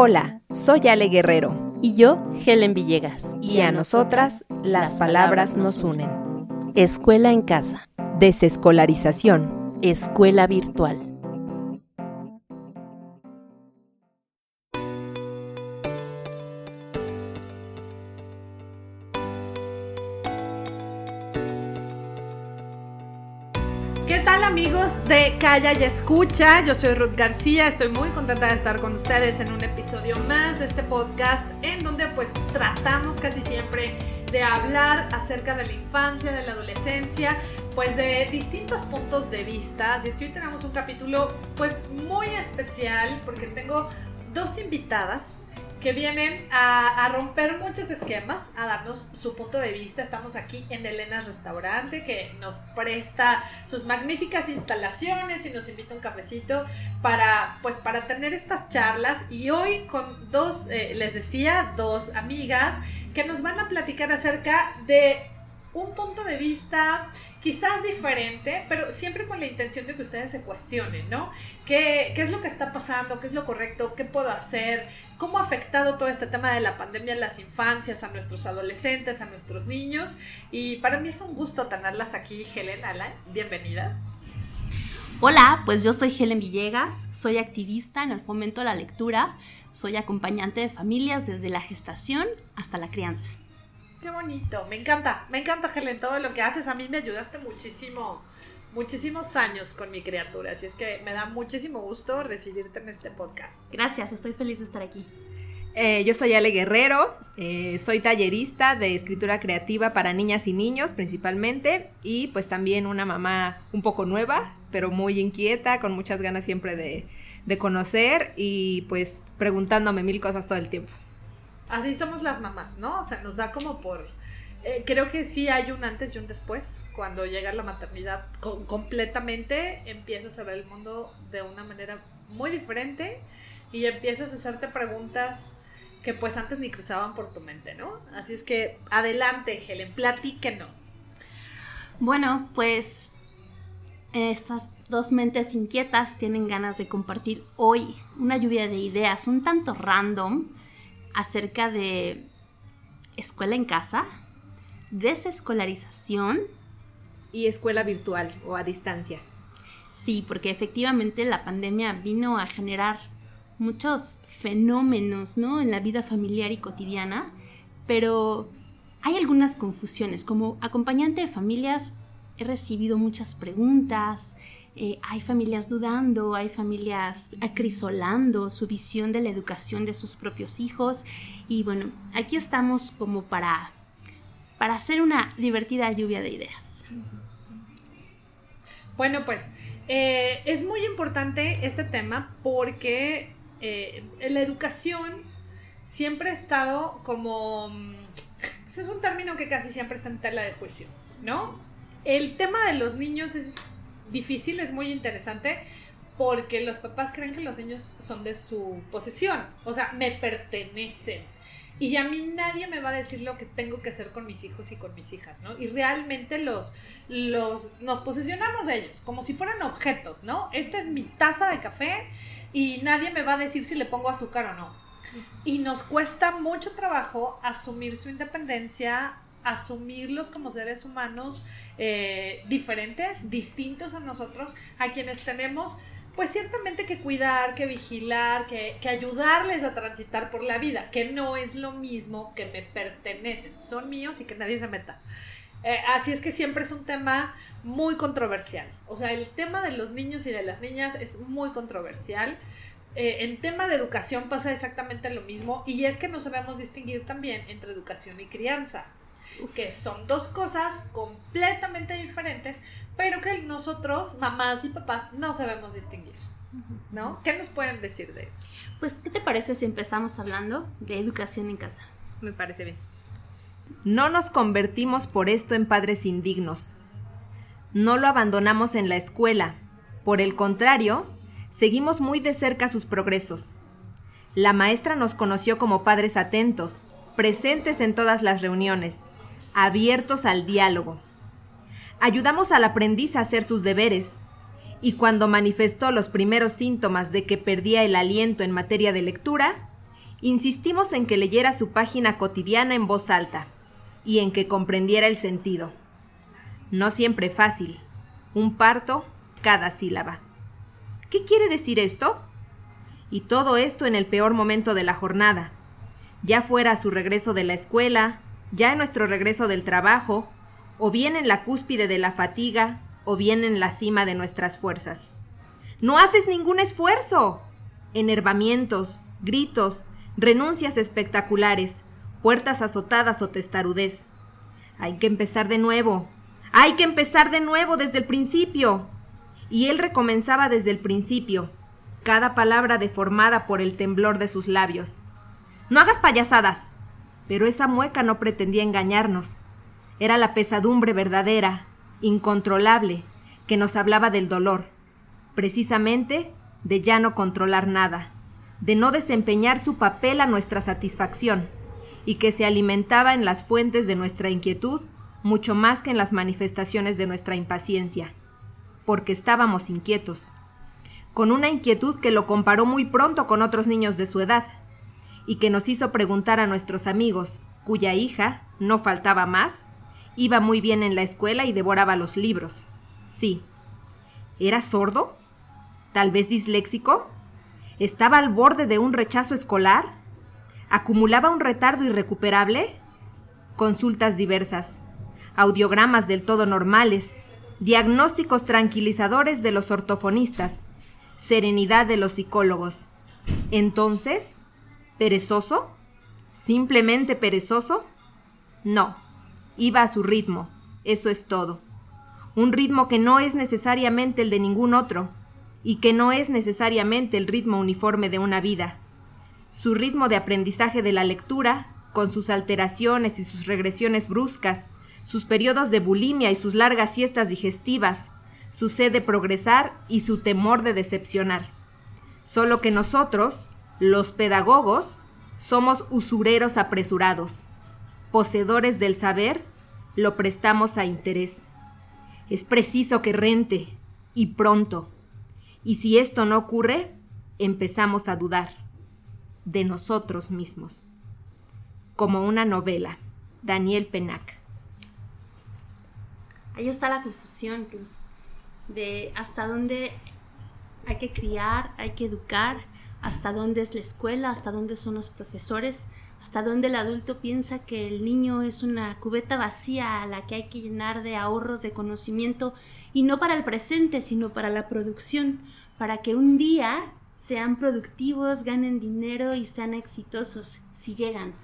Hola, soy Ale Guerrero. Y yo, Helen Villegas. Y a nosotras, las palabras nos unen. Escuela en casa. Desescolarización. Escuela virtual. De Calla y Escucha? Yo soy Ruth García, estoy muy contenta de estar con ustedes en un episodio más de este podcast en donde pues tratamos casi siempre de hablar acerca de la infancia, de la adolescencia, pues de distintos puntos de vista. Así es que hoy tenemos un capítulo pues muy especial porque tengo dos invitadas que vienen a, romper muchos esquemas, a darnos su punto de vista. Estamos aquí en Elena's Restaurante, que nos presta sus magníficas instalaciones y nos invita un cafecito para, pues, para tener estas charlas. Y hoy con dos, eh, les decía, dos amigas que nos van a platicar acerca de un punto de vista quizás diferente, pero siempre con la intención de que ustedes se cuestionen, ¿no? ¿Qué, ¿Qué, es lo que está pasando? ¿Qué es lo correcto? ¿Qué puedo hacer? ¿Cómo ha afectado todo este tema de la pandemia a las infancias, a nuestros adolescentes, a nuestros niños? Y para mí es un gusto tenerlas aquí, Helen, Alan, bienvenida. Hola, pues yo soy Helen Villegas, soy activista en el fomento de la lectura, soy acompañante de familias desde la gestación hasta la crianza. Qué bonito, me encanta, me encanta Helen, todo lo que haces. A mí me ayudaste muchísimo, muchísimos años con mi criatura, así es que me da muchísimo gusto recibirte en este podcast. Gracias, estoy feliz de estar aquí. Eh, yo soy Ale Guerrero, eh, soy tallerista de escritura creativa para niñas y niños principalmente y pues también una mamá un poco nueva, pero muy inquieta, con muchas ganas siempre de, de conocer y pues preguntándome mil cosas todo el tiempo así somos las mamás, ¿no? O sea, nos da como por... Eh, creo que sí hay un antes y un después. Cuando llega la maternidad completamente, empiezas a ver el mundo de una manera muy diferente y empiezas a hacerte preguntas que pues antes ni cruzaban por tu mente, ¿no? Así es que adelante, Helen, platíquenos. Bueno, pues estas dos mentes inquietas tienen ganas de compartir hoy una lluvia de ideas un tanto random acerca de escuela en casa, desescolarización y escuela virtual o a distancia. Sí, porque efectivamente la pandemia vino a generar muchos fenómenos, ¿no? En la vida familiar y cotidiana, pero hay algunas confusiones. Como acompañante de familias he recibido muchas preguntas, eh, hay familias dudando, hay familias acrisolando su visión de la educación de sus propios hijos. Y bueno, aquí estamos como para, para hacer una divertida lluvia de ideas. Bueno, pues eh, es muy importante este tema porque eh, la educación siempre ha estado como... Pues es un término que casi siempre está en tela de juicio, ¿no? El tema de los niños es difícil, es muy interesante, porque los papás creen que los niños son de su posesión, o sea, me pertenecen. Y a mí nadie me va a decir lo que tengo que hacer con mis hijos y con mis hijas, ¿no? Y realmente los, los, nos posesionamos de ellos, como si fueran objetos, ¿no? Esta es mi taza de café y nadie me va a decir si le pongo azúcar o no. Y nos cuesta mucho trabajo asumir su independencia, asumirlos como seres humanos eh, diferentes, distintos a nosotros, a quienes tenemos pues ciertamente que cuidar, que vigilar, que, que, ayudarles a transitar por la vida, que no es lo mismo que me pertenecen, son míos y que nadie se meta. Eh, así es que siempre es un tema muy controversial. O sea, el tema de los niños y de las niñas es muy controversial. Eh, en tema de educación pasa exactamente lo mismo y es que no sabemos distinguir también entre educación y crianza que son dos cosas completamente diferentes, pero que nosotros, mamás y papás, no sabemos distinguir. ¿No? ¿Qué nos pueden decir de eso? Pues, ¿qué te parece si empezamos hablando de educación en casa? Me parece bien. No nos convertimos por esto en padres indignos. No lo abandonamos en la escuela. Por el contrario, seguimos muy de cerca sus progresos. La maestra nos conoció como padres atentos, presentes en todas las reuniones, abiertos al diálogo. Ayudamos al aprendiz a hacer sus deberes, y cuando manifestó los primeros síntomas de que perdía el aliento en materia de lectura, insistimos en que leyera su página cotidiana en voz alta y en que comprendiera el sentido. No siempre fácil. Un parto cada sílaba. ¿Qué quiere decir esto? Y todo esto en el peor momento de la jornada, ya fuera a su regreso de la escuela, ya en nuestro regreso del trabajo, o bien en la cúspide de la fatiga, o bien en la cima de nuestras fuerzas. No haces ningún esfuerzo. Enervamientos, gritos, renuncias espectaculares, puertas azotadas o testarudez. Hay que empezar de nuevo. Hay que empezar de nuevo desde el principio. Y él recomenzaba desde el principio, cada palabra deformada por el temblor de sus labios. No hagas payasadas. Pero esa mueca no pretendía engañarnos. Era la pesadumbre verdadera, incontrolable, que nos hablaba del dolor, precisamente de ya no controlar nada, de no desempeñar su papel a nuestra satisfacción, y que se alimentaba en las fuentes de nuestra inquietud mucho más que en las manifestaciones de nuestra impaciencia, porque estábamos inquietos, con una inquietud que lo comparó muy pronto con otros niños de su edad, y que nos hizo preguntar a nuestros amigos, cuya hija, no faltaba más, iba muy bien en la escuela y devoraba los libros. Sí. ¿Era sordo? ¿Tal vez disléxico? ¿Estaba al borde de un rechazo escolar? ¿Acumulaba un retardo irrecuperable? Consultas diversas, audiogramas del todo normales, diagnósticos tranquilizadores de los ortofonistas, serenidad de los psicólogos. Entonces, ¿Perezoso? ¿Simplemente perezoso? No, iba a su ritmo, eso es todo. Un ritmo que no es necesariamente el de ningún otro, y que no es necesariamente el ritmo uniforme de una vida. Su ritmo de aprendizaje de la lectura, con sus alteraciones y sus regresiones bruscas, sus periodos de bulimia y sus largas siestas digestivas, su sed de progresar y su temor de decepcionar. Solo que nosotros, los pedagogos somos usureros apresurados. Poseedores del saber, lo prestamos a interés. Es preciso que rente, y pronto. Y si esto no ocurre, empezamos a dudar de nosotros mismos. Como una novela. Daniel Penac. Ahí está la confusión de hasta dónde hay que criar, hay que educar hasta dónde es la escuela, hasta dónde son los profesores, hasta dónde el adulto piensa que el niño es una cubeta vacía a la que hay que llenar de ahorros de conocimiento y no para el presente, sino para la producción, para que un día sean productivos, ganen dinero y sean exitosos, si llegan.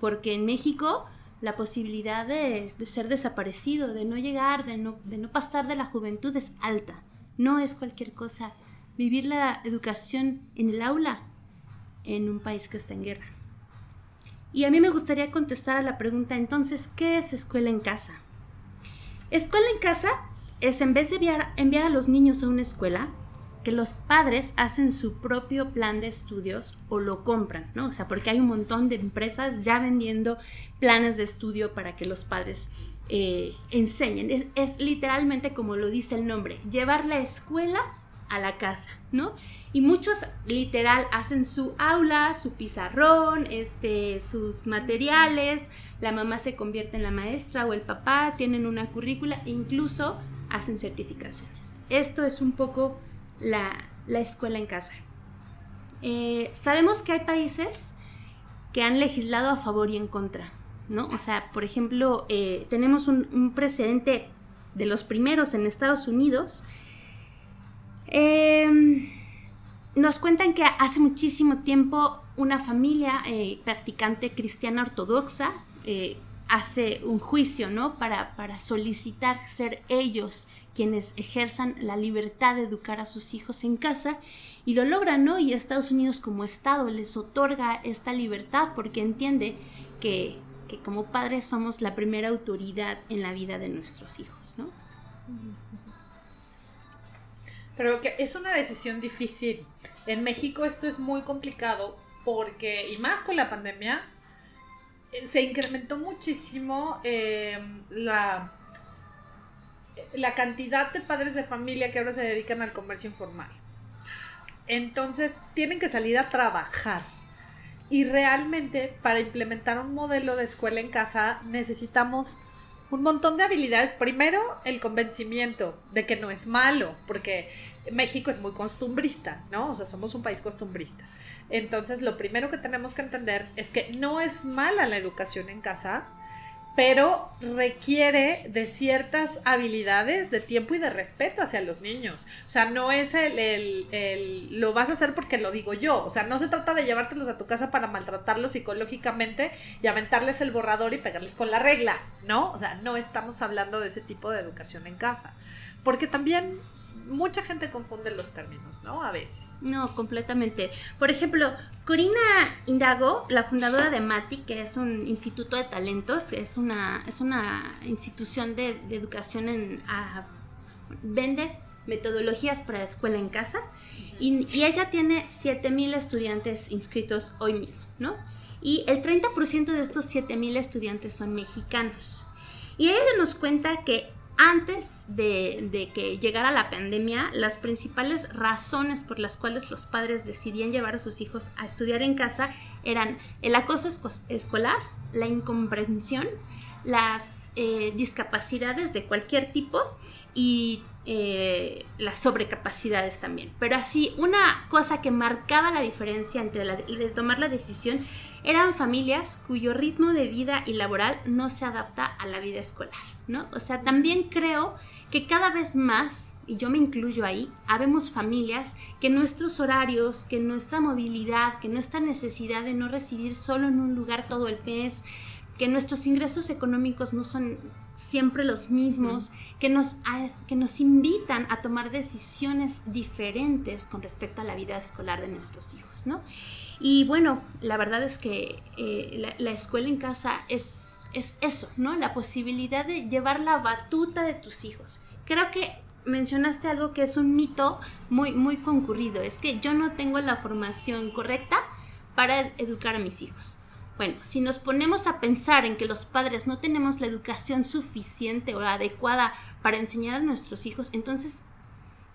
Porque en México la posibilidad de, ser desaparecido, de no llegar, de no, de no pasar de la juventud es alta. No es cualquier cosa vivir la educación en el aula en un país que está en guerra. Y a mí me gustaría contestar a la pregunta entonces, ¿qué es escuela en casa? Escuela en casa es en vez de enviar, enviar a los niños a una escuela, que los padres hacen su propio plan de estudios o lo compran, ¿no? O sea, porque hay un montón de empresas ya vendiendo planes de estudio para que los padres eh, enseñen. Es, es, literalmente como lo dice el nombre, llevar la escuela a la casa, ¿no? Y muchos literal hacen su aula, su pizarrón, este, sus materiales, la mamá se convierte en la maestra o el papá, tienen una currícula e incluso hacen certificaciones. Esto es un poco la, escuela en casa. Eh, sabemos que hay países que han legislado a favor y en contra, ¿no? O sea, por ejemplo, eh, tenemos un, un precedente de los primeros en Estados Unidos Em, nos cuentan que hace muchísimo tiempo una familia eh, practicante cristiana ortodoxa eh, hace un juicio, ¿no? Para, solicitar ser ellos quienes ejerzan la libertad de educar a sus hijos en casa y lo logran, ¿no? Y Estados Unidos como Estado les otorga esta libertad porque entiende que, que como padres somos la primera autoridad en la vida de nuestros hijos, ¿no? Pero que es una decisión difícil. En México esto es muy complicado porque, y más con la pandemia, eh, se incrementó muchísimo em, la, la cantidad de padres de familia que ahora se dedican al comercio informal. Entonces tienen que salir a trabajar. Y realmente para implementar un modelo de escuela en casa necesitamos un montón de habilidades. Primero, el convencimiento de que no es malo, porque México es muy costumbrista, ¿no? O sea, somos un país costumbrista. Entonces, lo primero que tenemos que entender es que no es mala la educación en casa, pero requiere de ciertas habilidades de tiempo y de respeto hacia los niños. O sea, no es el, el, lo vas a hacer porque lo digo yo. O sea, no se trata de llevártelos a tu casa para maltratarlos psicológicamente y aventarles el borrador y pegarles con la regla, ¿no? O sea, no estamos hablando de ese tipo de educación en casa. Porque también mucha gente confunde los términos, ¿no? A veces. No, completamente. Por ejemplo, Corina Indago, la fundadora de MATI, que es un instituto de talentos, es una, es una institución de, educación en... vende metodologías para escuela en casa y, y ella tiene 7.000 estudiantes inscritos hoy mismo, ¿no? Y el 30% de estos 7.000 estudiantes son mexicanos. Y ella nos cuenta que antes de, que llegara la pandemia, las principales razones por las cuales los padres decidían llevar a sus hijos a estudiar en casa eran el acoso escolar, la incomprensión, las eh, discapacidades de cualquier tipo y eh, las sobrecapacidades también. Pero así, una cosa que marcaba la diferencia entre tomar la decisión eran familias cuyo ritmo de vida y laboral no se adapta a la vida escolar, ¿no? O sea, también creo que cada vez más, y yo me incluyo ahí, habemos familias que nuestros horarios, que nuestra movilidad, que nuestra necesidad de no residir solo en un lugar todo el mes, que nuestros ingresos económicos no son siempre los mismos, que nos, que nos invitan a tomar decisiones diferentes con respecto a la vida escolar de nuestros hijos, ¿no? Y bueno, la verdad es que eh, la, escuela en casa es, es eso, ¿no? La posibilidad de llevar la batuta de tus hijos. Creo que mencionaste algo que es un mito muy, muy concurrido, es que yo no tengo la formación correcta para educar a mis hijos. Bueno, si nos ponemos a pensar en que los padres no tenemos la educación suficiente o adecuada para enseñar a nuestros hijos, entonces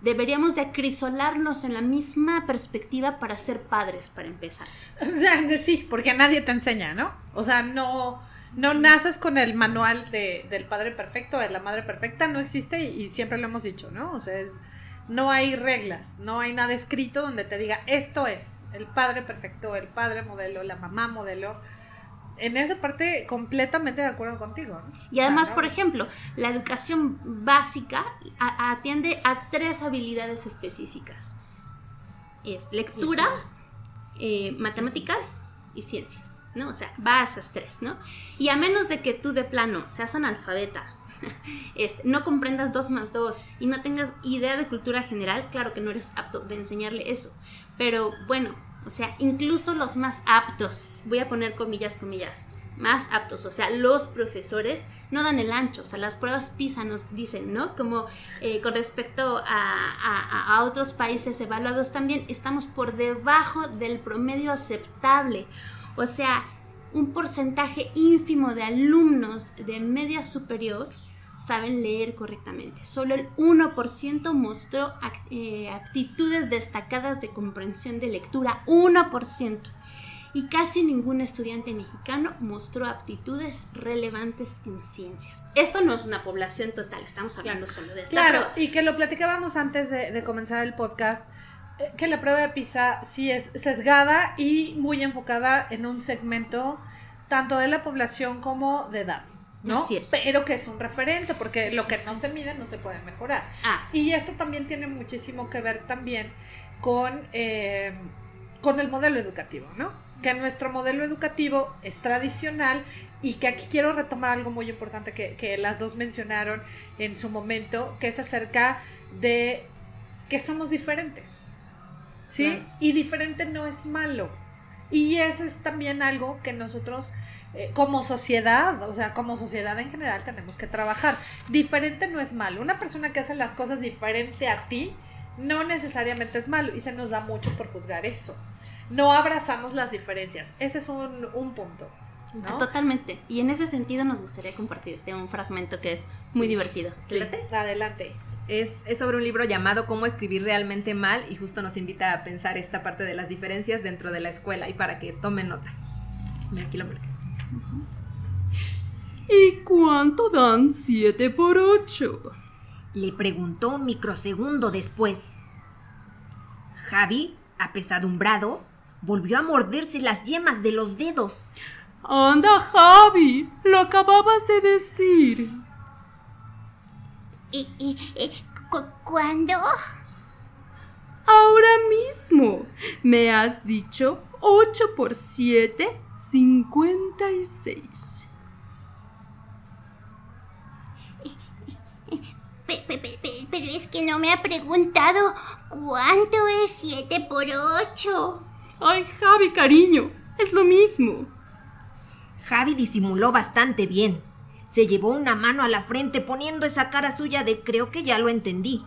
deberíamos de acrisolarnos en la misma perspectiva para ser padres, para empezar. Sí, porque nadie te enseña, ¿no? O sea, no, no naces con el manual de, del padre perfecto, de la madre perfecta, no existe y, y, siempre lo hemos dicho, ¿no? O sea, es, no hay reglas, no hay nada escrito donde te diga esto es el padre perfecto, el padre modelo, la mamá modelo en esa parte completamente de acuerdo contigo. Y además, por ejemplo, la educación básica atiende a tres habilidades específicas. Es lectura, eh, matemáticas y ciencias, ¿no? O sea, va a esas tres, ¿no? Y a menos de que tú de plano seas analfabeta, este, no comprendas dos más dos y no tengas idea de cultura general, claro que no eres apto de enseñarle eso. Pero bueno, o sea, incluso los más aptos, voy a poner comillas, comillas, más aptos, o sea, los profesores no dan el ancho, o sea, las pruebas PISA nos dicen, ¿no? Como eh, con respecto a, a, otros países evaluados también, estamos por debajo del promedio aceptable, o sea, un porcentaje ínfimo de alumnos de media superior saben leer correctamente. Solo el 1% mostró eh, aptitudes destacadas de comprensión de lectura. 1%. Y casi ningún estudiante mexicano mostró aptitudes relevantes en ciencias. Esto no es una población total, estamos hablando solo de esto. Claro, y que lo platicábamos antes de, de comenzar el podcast, eh, que la prueba de PISA sí es sesgada y muy enfocada en un segmento tanto de la población como de edad. ¿No? Pero que es un referente, porque lo que no se mide no se puede mejorar. y esto también tiene muchísimo que ver también con, eh, con el modelo educativo, ¿no? Que nuestro modelo educativo es tradicional y que aquí quiero retomar algo muy importante que, las dos mencionaron en su momento, que es acerca de que somos diferentes. ¿Sí? Y diferente no es malo. Y eso es también algo que nosotros eh, como sociedad, o sea, como sociedad en general tenemos que trabajar. Diferente no es malo. Una persona que hace las cosas diferente a ti no necesariamente es malo y se nos da mucho por juzgar eso. No abrazamos las diferencias. Ese es un, punto. Totalmente. Y en ese sentido nos gustaría compartirte un fragmento que es muy divertido. Sí, adelante. Es, es, sobre un libro llamado Cómo escribir realmente mal y justo nos invita a pensar esta parte de las diferencias dentro de la escuela y para que tomen nota. Mira, aquí lo marqué. ¿Y cuánto dan 7 por 8? Le preguntó un microsegundo después. Javi, apesadumbrado, volvió a morderse las yemas de los dedos. Anda, Javi, lo acababas de decir. ¿Y, y, cuándo? Ahora mismo. Me has dicho 8 por 7, 56. Pero es que no me ha preguntado cuánto es 7 por 8. Ay, Javi, cariño, es lo mismo. Javi disimuló bastante bien. Se llevó una mano a la frente poniendo esa cara suya de creo que ya lo entendí.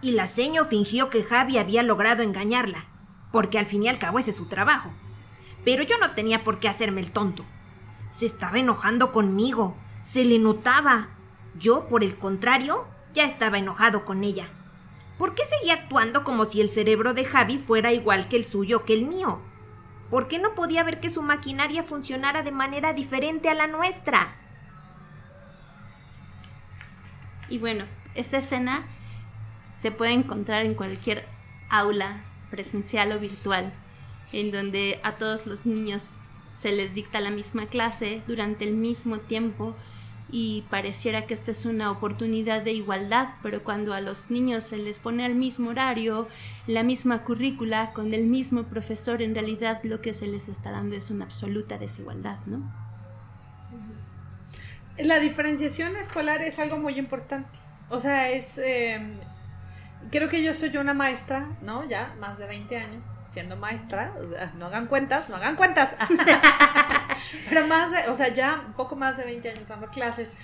Y la seño fingió que Javi había logrado engañarla, porque al fin y al cabo ese es su trabajo. Pero yo no tenía por qué hacerme el tonto. Se estaba enojando conmigo, se le notaba. Yo, por el contrario, ya estaba enojado con ella. ¿Por qué seguía actuando como si el cerebro de Javi fuera igual que el suyo que el mío? ¿Por qué no podía ver que su maquinaria funcionara de manera diferente a la nuestra? Y bueno, esa escena se puede encontrar en cualquier aula presencial o virtual, en donde a todos los niños se les dicta la misma clase durante el mismo tiempo y pareciera que esta es una oportunidad de igualdad, pero cuando a los niños se les pone al mismo horario, la misma currícula, con el mismo profesor, en realidad lo que se les está dando es una absoluta desigualdad, ¿no? La diferenciación escolar es algo muy importante. O sea, es... Em, creo que yo soy una maestra, ¿no? Ya más de 20 años siendo maestra. No hagan cuentas, no hagan cuentas. Pero más de, o sea, ya un poco más de 20 años dando clases,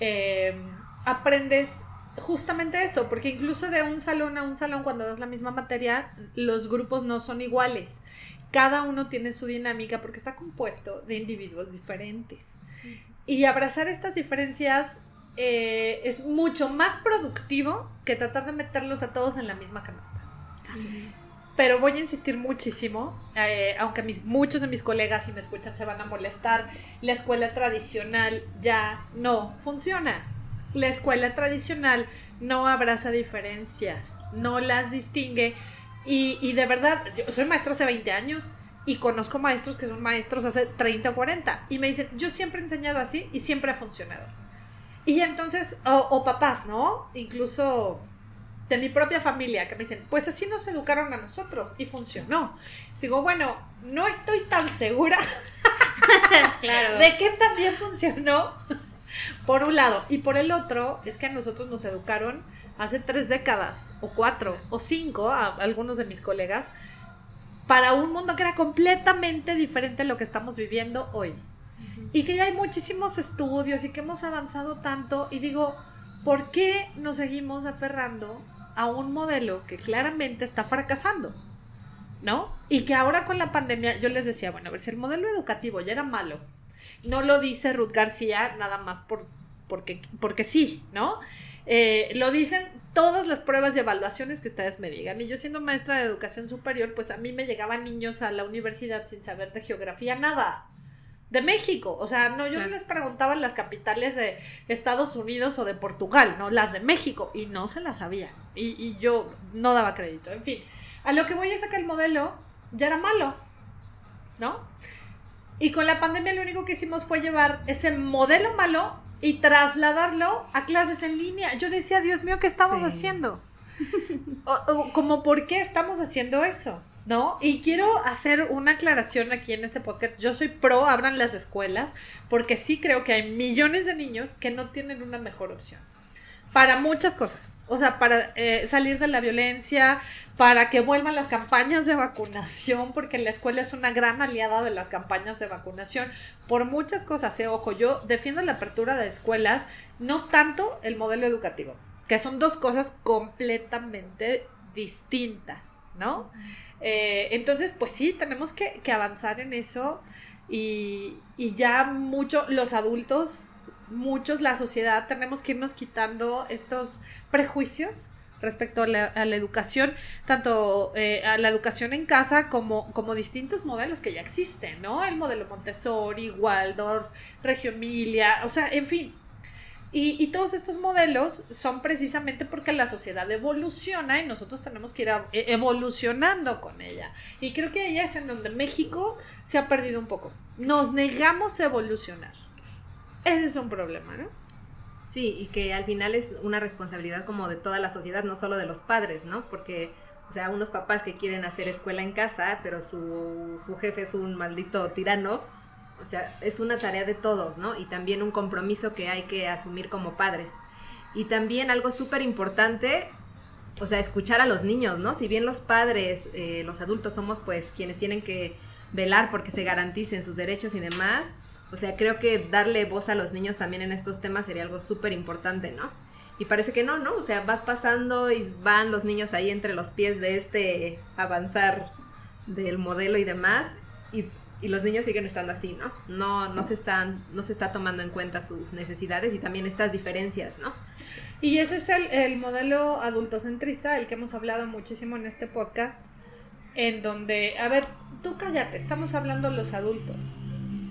eh, aprendes justamente eso, porque incluso de un salón a un salón, cuando das la misma materia, los grupos no son iguales. Cada uno tiene su dinámica porque está compuesto de individuos diferentes. Y abrazar estas diferencias eh, es mucho más productivo que tratar de meterlos a todos en la misma canasta. Pero voy a insistir muchísimo, eh, aunque mis, muchos de mis colegas, si me escuchan, se van a molestar, la escuela tradicional ya no funciona. La escuela tradicional no abraza diferencias, no las distingue. Y, y de verdad, yo soy maestra hace 20 años y conozco maestros que son maestros hace 30 o 40 y me dicen, yo siempre he enseñado así y siempre ha funcionado. Y entonces, o, o papás, ¿no? Incluso de mi propia familia que me dicen, pues así nos educaron a nosotros y funcionó. Digo, bueno, no estoy tan segura de que también funcionó, por un lado. Y por el otro, es que a nosotros nos educaron hace tres décadas, o cuatro, o cinco, a algunos de mis colegas, para un mundo que era completamente diferente a lo que estamos viviendo hoy. Y que ya hay muchísimos estudios y que hemos avanzado tanto. Y digo, ¿por qué nos seguimos aferrando a un modelo que claramente está fracasando, ¿no? Y que ahora con la pandemia yo les decía, bueno, a ver si el modelo educativo ya era malo, no lo dice Ruth García nada más por, porque, porque sí, ¿no? Eh, lo dicen todas las pruebas y evaluaciones que ustedes me digan. Y yo siendo maestra de educación superior, pues a mí me llegaban niños a la universidad sin saber de geografía nada de México. O sea, no, yo no les preguntaba las capitales de Estados Unidos o de Portugal, ¿no? Las de México. Y no se las sabía. Y, y yo no daba crédito. En fin, a lo que voy es a que el modelo ya era malo, ¿no? Y con la pandemia lo único que hicimos fue llevar ese modelo malo y trasladarlo a clases en línea. Yo decía, Dios mío, ¿qué estamos haciendo? como, ¿por qué estamos haciendo eso? ¿No? Y quiero hacer una aclaración aquí en este podcast. Yo soy pro, abran las escuelas, porque sí creo que hay millones de niños que no tienen una mejor opción. Para muchas cosas. O sea, para eh, salir de la violencia, para que vuelvan las campañas de vacunación, porque la escuela es una gran aliada de las campañas de vacunación. Por muchas cosas, eh, ojo, yo defiendo la apertura de escuelas, no tanto el modelo educativo, que son dos cosas completamente distintas, ¿no? Eh, entonces, pues sí, tenemos que, avanzar en eso y, ya mucho los adultos muchos, la sociedad, tenemos que irnos quitando estos prejuicios respecto a la, a la educación, tanto eh, a la educación en casa como, como distintos modelos que ya existen, ¿no? El modelo Montessori, Waldorf, Reggio Emilia, o sea, en fin. Y, y todos estos modelos son precisamente porque la sociedad evoluciona y nosotros tenemos que ir e- evolucionando con ella. Y creo que ahí es en donde México se ha perdido un poco. Nos negamos a evolucionar. Ese es un problema, ¿no? Sí, y que al final es una responsabilidad como de toda la sociedad, no solo de los padres, ¿no? Porque, o sea, unos papás que quieren hacer escuela en casa, pero su, su jefe es un maldito tirano, o sea, es una tarea de todos, ¿no? Y también un compromiso que hay que asumir como padres. Y también algo súper importante, o sea, escuchar a los niños, ¿no? Si bien los padres, eh, los adultos somos pues quienes tienen que velar porque se garanticen sus derechos y demás, o sea, creo que darle voz a los niños también en estos temas sería algo súper importante, ¿no? Y parece que no, ¿no? O sea, vas pasando y van los niños ahí entre los pies de este avanzar del modelo y demás, y, y los niños siguen estando así, ¿no? No, no se están, no se está tomando en cuenta sus necesidades y también estas diferencias, ¿no? Y ese es el, el modelo adultocentrista, el que hemos hablado muchísimo en este podcast, en donde, a ver, tú cállate, estamos hablando los adultos,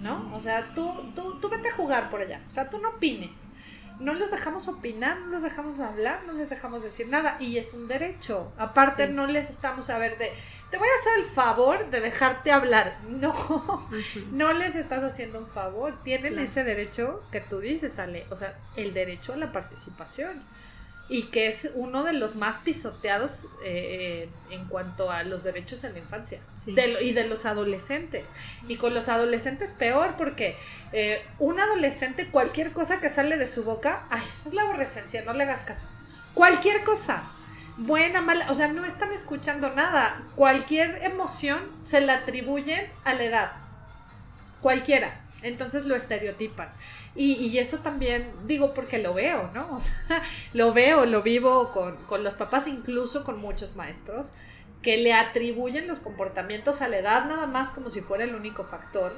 ¿no? O sea, tú, tú, tú vete a jugar por allá, o sea, tú no opines. No los dejamos opinar, no los dejamos hablar, no les dejamos decir nada. Y es un derecho. Aparte, Sí. no les estamos a ver de, te voy a hacer el favor de dejarte hablar. No, no les estás haciendo un favor. Tienen Claro. ese derecho que tú dices, Ale. O sea, el derecho a la participación. Y que es uno de los más pisoteados eh, en cuanto a los derechos en la infancia. Sí. De y de los adolescentes. Y con los adolescentes peor, porque eh, un adolescente, cualquier cosa que sale de su boca, ay, es la aborrecencia, no le hagas caso. Cualquier cosa. Buena, mala, o sea, no están escuchando nada. Cualquier emoción se la atribuyen a la edad. Cualquiera. Entonces lo estereotipan. Y, y eso también, digo, porque lo veo, ¿no? O sea, lo veo, lo vivo con, con los papás, incluso con muchos maestros, que le atribuyen los comportamientos a la edad nada más como si fuera el único factor.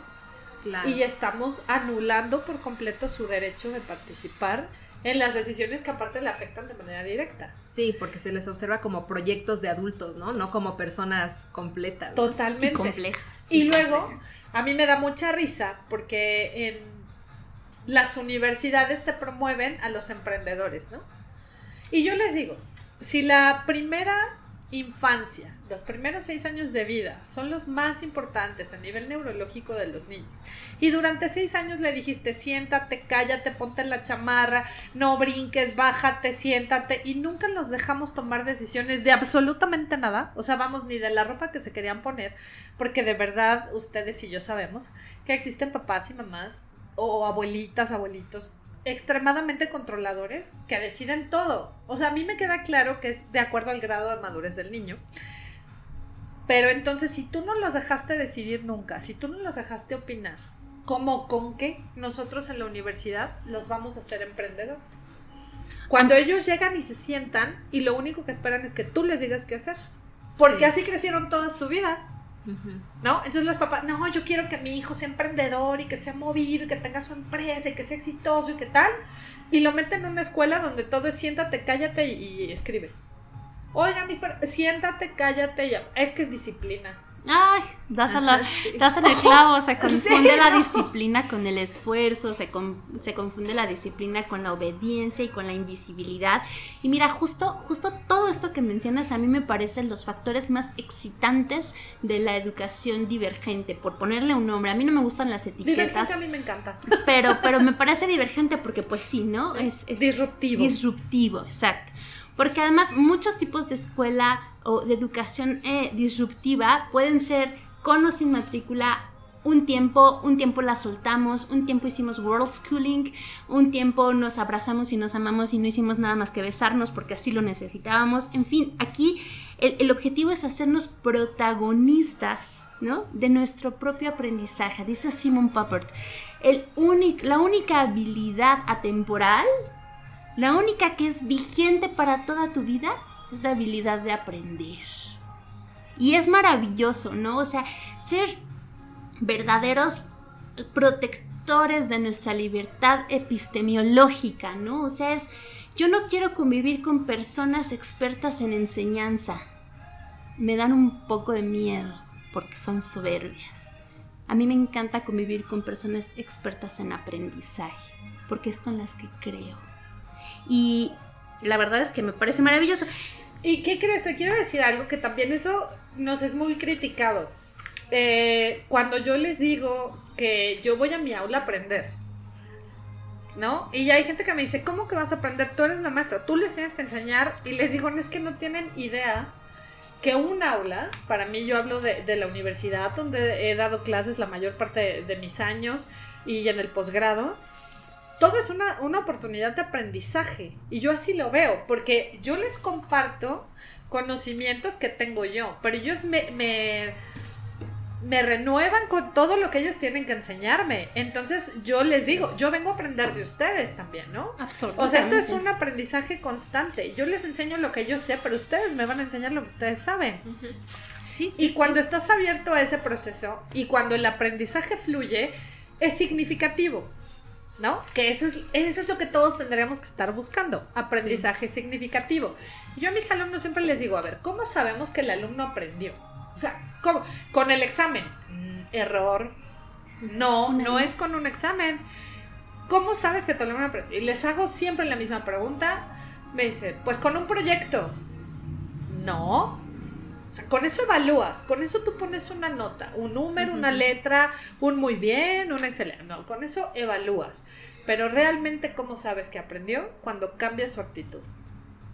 Claro. Y estamos anulando por completo su derecho de participar en las decisiones que aparte le afectan de manera directa. Sí, porque se les observa como proyectos de adultos, ¿no? No como personas completas. ¿no? Totalmente. Y complejas. Y luego, a mí me da mucha risa porque en las universidades te promueven a los emprendedores, ¿no? Y yo les digo, si la primera infancia, los primeros seis años de vida son los más importantes a nivel neurológico de los niños, y durante seis años le dijiste, siéntate, cállate, ponte la chamarra, no brinques, bájate, siéntate, y nunca los dejamos tomar decisiones de absolutamente nada, o sea, vamos, ni de la ropa que se querían poner, porque de verdad ustedes y yo sabemos que existen papás y mamás o abuelitas, abuelitos extremadamente controladores que deciden todo. O sea, a mí me queda claro que es de acuerdo al grado de madurez del niño. Pero entonces, si tú no los dejaste decidir nunca, si tú no los dejaste opinar, ¿cómo con qué nosotros en la universidad los vamos a hacer emprendedores? Cuando ellos llegan y se sientan y lo único que esperan es que tú les digas qué hacer. Porque Sí. así crecieron toda su vida. ¿No? Entonces los papás, no, yo quiero que mi hijo sea emprendedor y que sea movido y que tenga su empresa y que sea exitoso y que tal. Y lo meten en una escuela donde todo es siéntate, cállate y, y escribe. Oiga, mis siéntate, cállate y es que es disciplina. Ay, das, a la- Ajá, sí. das en el clavo, se confunde la disciplina con el esfuerzo, se, con- se confunde la disciplina con la obediencia y con la invisibilidad. Y mira, justo, justo todo esto que mencionas a mí me parecen los factores más excitantes de la educación divergente, por ponerle un nombre. A mí no me gustan las etiquetas, Divergente a mí me encanta. pero, pero me parece divergente porque pues sí, ¿no? Sí. Es, es- Disruptivo. Disruptivo, exacto. Porque además muchos tipos de escuela o de educación eh, disruptiva pueden ser con o sin matrícula. Un tiempo, un tiempo la soltamos, un tiempo hicimos world schooling, un tiempo nos abrazamos y nos amamos y no hicimos nada más que besarnos porque así lo necesitábamos. En fin, aquí el, objetivo es hacernos protagonistas, ¿no? De nuestro propio aprendizaje. Dice Simon Puppert, la única habilidad atemporal la única que es vigente para toda tu vida es la habilidad de aprender. Y es maravilloso, ¿no? O sea, ser verdaderos protec- protectores de nuestra libertad epistemológica, ¿no? O sea, es, yo no quiero convivir con personas expertas en enseñanza. Me dan un poco de miedo porque son soberbias. A mí me encanta convivir con personas expertas en aprendizaje, porque es con las que creo. Y la verdad es que me parece maravilloso. ¿Y qué crees? Te quiero decir algo que también eso nos es muy criticado. Eh, cuando yo les digo que yo voy a mi aula a aprender, ¿no? Y ya hay gente que me dice, ¿cómo que vas a aprender? Tú eres la maestra, tú les tienes que enseñar. Y les digo, no es que no tienen idea que un aula, para mí yo hablo de, de la universidad donde he dado clases la mayor parte de, de mis años y en el posgrado, todo es una, una, oportunidad de aprendizaje. Y yo así lo veo, porque yo les comparto conocimientos que tengo yo, pero ellos me, me, me, renuevan con todo lo que ellos tienen que enseñarme. Entonces yo les digo, yo vengo a aprender de ustedes también, ¿no? Absolutamente. O sea, esto es un aprendizaje constante. Yo les enseño lo que yo sé, pero ustedes me van a enseñar lo que ustedes saben. Uh -huh. sí, y cuando sí. estás abierto a ese proceso y cuando el aprendizaje fluye, es significativo. ¿No? Que eso es, eso es lo que todos tendríamos que estar buscando, aprendizaje sí. significativo. Yo a mis alumnos siempre les digo, a ver, ¿cómo sabemos que el alumno aprendió? O sea, ¿cómo? Con el examen. Mm, error. No, no, no es con un examen. ¿Cómo sabes que tu alumno aprendió? Y les hago siempre la misma pregunta. Me dice, pues con un proyecto. No, o sea, con eso evalúas, con eso tú pones una nota, un número, uh -huh. una letra, un muy bien, un excelente. No, con eso evalúas. Pero realmente, ¿cómo sabes que aprendió? Cuando cambia su actitud.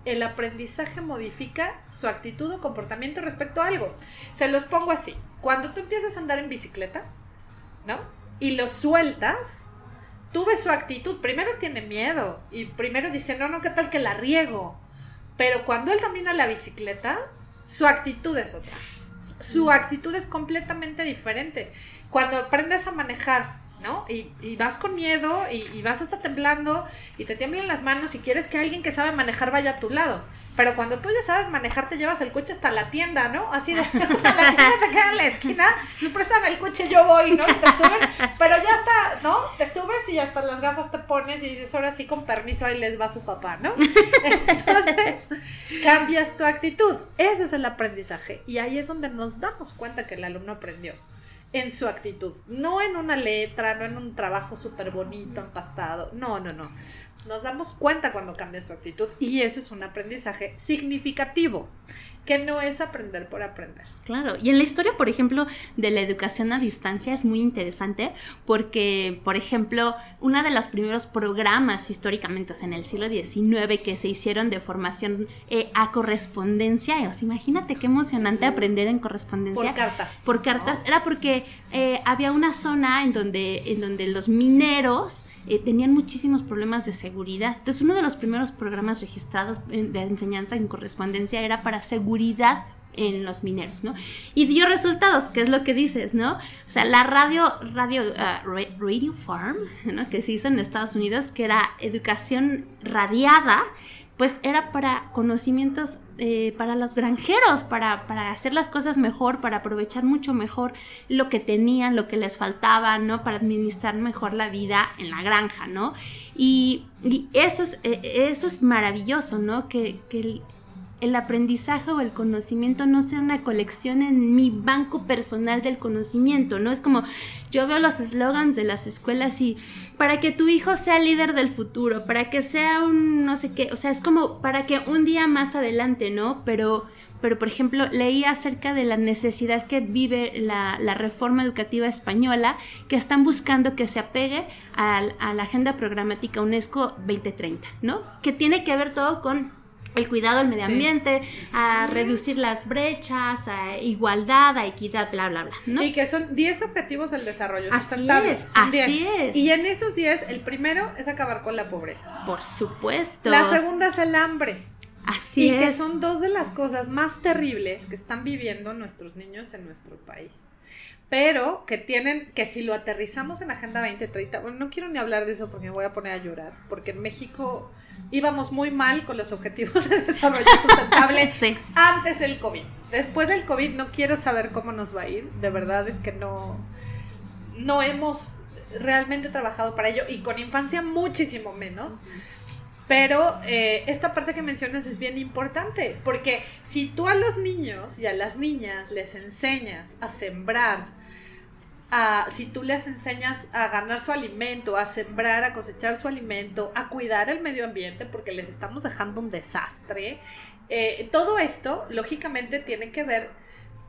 El aprendizaje modifica su actitud o comportamiento respecto a algo. Se los pongo así. Cuando tú empiezas a andar en bicicleta, ¿no? Y lo sueltas, tú ves su actitud. Primero tiene miedo y primero dice, no, no, ¿qué tal que la riego? Pero cuando él camina la bicicleta, su actitud es otra. Su actitud es completamente diferente. Cuando aprendes a manejar, ¿no? Y, y vas con miedo y, y, vas hasta temblando y te tiemblan las manos y quieres que alguien que sabe manejar vaya a tu lado. Pero cuando tú ya sabes manejar, te llevas el coche hasta la tienda, ¿no? Así de, o sea, la tienda te queda en la esquina, si préstame el coche, yo voy, ¿no? Y te subes, pero ya está, ¿no? Te subes y hasta las gafas te pones y dices, ahora sí, con permiso, ahí les va su papá, ¿no? Entonces, cambias tu actitud. Ese es el aprendizaje. Y ahí es donde nos damos cuenta que el alumno aprendió en su actitud, no en una letra, no en un trabajo súper bonito, empastado, no, no, no. Nos damos cuenta cuando cambia su actitud y eso es un aprendizaje significativo, que no es aprender por aprender. Claro, y en la historia, por ejemplo, de la educación a distancia es muy interesante porque, por ejemplo, uno de los primeros programas históricamente o sea, en el siglo XIX que se hicieron de formación eh, a correspondencia, o sea, imagínate qué emocionante aprender en correspondencia. Por cartas. Por cartas, ¿no? era porque eh, había una zona en donde, en donde los mineros eh, tenían muchísimos problemas de seguridad. Entonces, uno de los primeros programas registrados de enseñanza en correspondencia era para seguridad en los mineros, ¿no? Y dio resultados, que es lo que dices, ¿no? O sea, la radio, radio, uh, Radio Farm, ¿no? Que se hizo en Estados Unidos, que era educación radiada, pues era para conocimientos eh, para los granjeros, para, para, hacer las cosas mejor, para aprovechar mucho mejor lo que tenían, lo que les faltaba, ¿no? Para administrar mejor la vida en la granja, ¿no? Y, y eso, es, eh, eso es maravilloso, ¿no? Que, que el, aprendizaje o el conocimiento no sea una colección en mi banco personal del conocimiento, ¿no? Es como yo veo los eslogans de las escuelas y para que tu hijo sea líder del futuro, para que sea un no sé qué, o sea, es como para que un día más adelante, ¿no? Pero pero por ejemplo leí acerca de la necesidad que vive la, reforma educativa española, que están buscando que se apegue a la agenda programática UNESCO 2030, ¿no? Que tiene que ver todo con el cuidado del medio ambiente, sí. a reducir las brechas, a igualdad, a equidad, bla, bla, bla. ¿no? Y que son 10 objetivos del desarrollo así sustentable. Es, son así 10. es. Y en esos 10, el primero es acabar con la pobreza. Por supuesto. La segunda es el hambre. Así y es. que son dos de las cosas más terribles que están viviendo nuestros niños en nuestro país. Pero que tienen, que si lo aterrizamos en Agenda 2030, bueno, no quiero ni hablar de eso porque me voy a poner a llorar, porque en México íbamos muy mal con los objetivos de desarrollo sustentable sí. antes del COVID. Después del COVID no quiero saber cómo nos va a ir, de verdad es que no, no hemos realmente trabajado para ello y con infancia muchísimo menos. Pero eh, esta parte que mencionas es bien importante, porque si tú a los niños y a las niñas les enseñas a sembrar, a, si tú les enseñas a ganar su alimento, a sembrar, a cosechar su alimento, a cuidar el medio ambiente, porque les estamos dejando un desastre, eh, todo esto lógicamente tiene que ver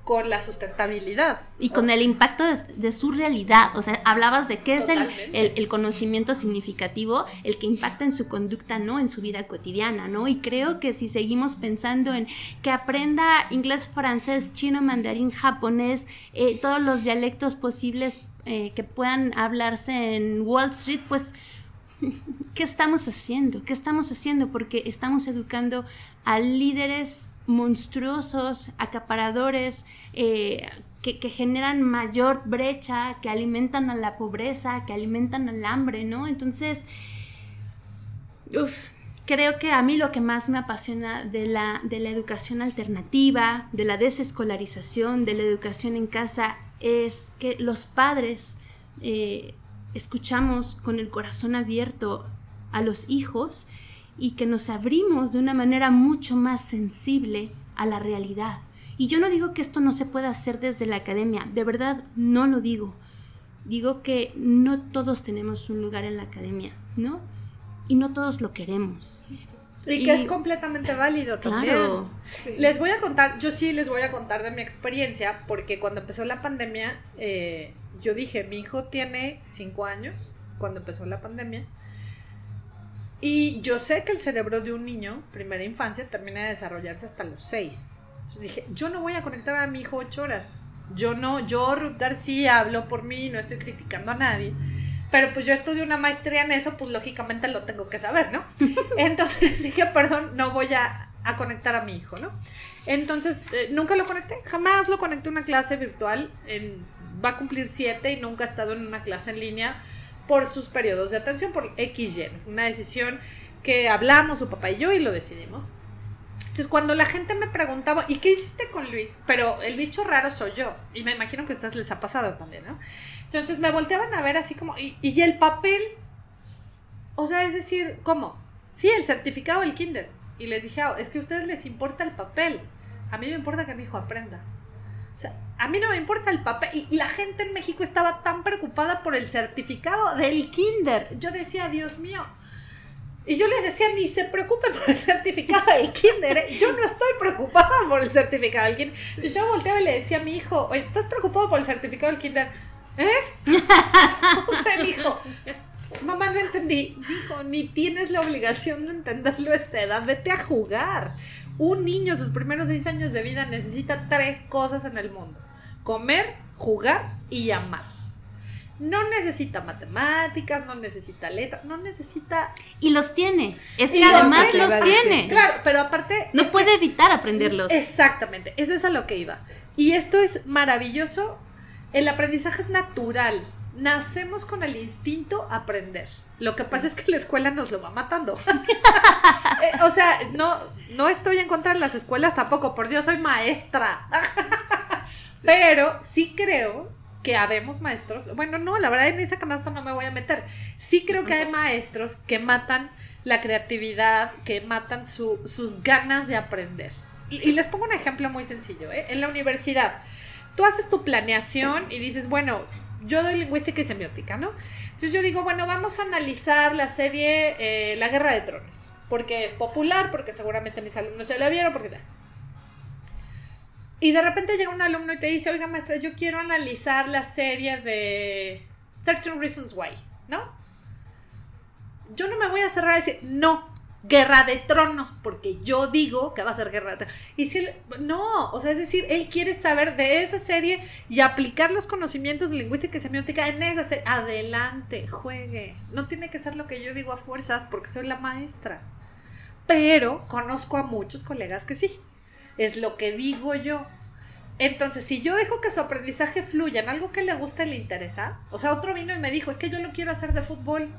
con la sustentabilidad. Y con el impacto de, su realidad. O sea, hablabas de qué es el, el, conocimiento significativo, el que impacta en su conducta, ¿no? En su vida cotidiana, ¿no? Y creo que si seguimos pensando en que aprenda inglés, francés, chino, mandarín, japonés, eh, todos los dialectos posibles eh, que puedan hablarse en Wall Street, pues... ¿Qué estamos haciendo? ¿Qué estamos haciendo? Porque estamos educando a líderes monstruosos, acaparadores, eh, que, generan mayor brecha, que alimentan a la pobreza, que alimentan al hambre, ¿no? Entonces, creo que a mí lo que más me apasiona de la, de la educación alternativa, de la desescolarización, de la educación en casa, es que los padres eh, escuchamos con el corazón abierto a los hijos y que nos abrimos de una manera mucho más sensible a la realidad. Y yo no digo que esto no se pueda hacer desde la academia, de verdad no lo digo. Digo que no todos tenemos un lugar en la academia, ¿no? Y no todos lo queremos. Y que es completamente válido también. Claro. Les voy a contar, yo sí les voy a contar de mi experiencia, porque cuando empezó la pandemia, eh, yo dije, mi hijo tiene cinco años, cuando empezó la pandemia, y yo sé que el cerebro de un niño, primera infancia, termina de desarrollarse hasta los seis. Entonces dije, yo no voy a conectar a mi hijo ocho horas. Yo no, yo, Ruth García, hablo por mí, no estoy criticando a nadie. Pero pues yo estudio una maestría en eso, pues lógicamente lo tengo que saber, ¿no? Entonces dije, perdón, no voy a, conectar a mi hijo, ¿no? Entonces, eh, nunca lo conecté, jamás lo conecté a una clase virtual. En, va a cumplir siete y nunca ha estado en una clase en línea por sus periodos de atención, por XY. Fue una decisión que hablamos su papá y yo y lo decidimos. Entonces, cuando la gente me preguntaba, ¿y qué hiciste con Luis? Pero el bicho raro soy yo. Y me imagino que a ustedes les ha pasado también, ¿no? Entonces me volteaban a ver así como, ¿y, y el papel? O sea, es decir, ¿cómo? Sí, el certificado del kinder. Y les dije, oh, es que a ustedes les importa el papel. A mí me importa que mi hijo aprenda. A mí no me importa el papel. Y la gente en México estaba tan preocupada por el certificado del kinder. Yo decía, Dios mío. Y yo les decía, ni se preocupen por el certificado del kinder. ¿eh? Yo no estoy preocupada por el certificado del kinder. Entonces yo volteaba y le decía a mi hijo, ¿estás preocupado por el certificado del kinder? ¿Eh? o sea, mi hijo, mamá, no entendí. Dijo, ni tienes la obligación de entenderlo a esta edad, vete a jugar. Un niño, sus primeros seis años de vida, necesita tres cosas en el mundo. Comer, jugar y amar. No necesita matemáticas, no necesita letras, no necesita... Y los tiene. Es que además los tiene. Claro, pero aparte... No puede evitar aprenderlos. Exactamente, eso es a lo que iba. Y esto es maravilloso. El aprendizaje es natural nacemos con el instinto a aprender. Lo que pasa es que la escuela nos lo va matando. Eh, o sea, no, no estoy en contra de las escuelas tampoco, por Dios, soy maestra. Pero sí creo que habemos maestros, bueno, no, la verdad en esa canasta no me voy a meter. Sí creo que hay maestros que matan la creatividad, que matan sus ganas de aprender. Y, les pongo un ejemplo muy sencillo. ¿eh? En la universidad, tú haces tu planeación y dices, bueno, yo doy lingüística y semiótica, ¿no? Entonces yo digo, bueno, vamos a analizar la serie eh, La Guerra de Tronos, porque es popular, porque seguramente mis alumnos se la vieron, porque... Y de repente llega un alumno y te dice, oiga maestra, yo quiero analizar la serie de 13 Reasons Why, ¿no? Yo no me voy a cerrar a decir, no, Guerra de Tronos, porque yo digo que va a ser Guerra de Tronos. Y si no, o sea, es decir, él quiere saber de esa serie y aplicar los conocimientos de lingüística y semiótica en esa serie. Adelante, juegue. No tiene que ser lo que yo digo a fuerzas porque soy la maestra. Pero conozco a muchos colegas que sí. Es lo que digo yo. Entonces, si yo dejo que su aprendizaje fluya en algo que le gusta y le interesa, o sea, otro vino y me dijo, es que yo lo quiero hacer de fútbol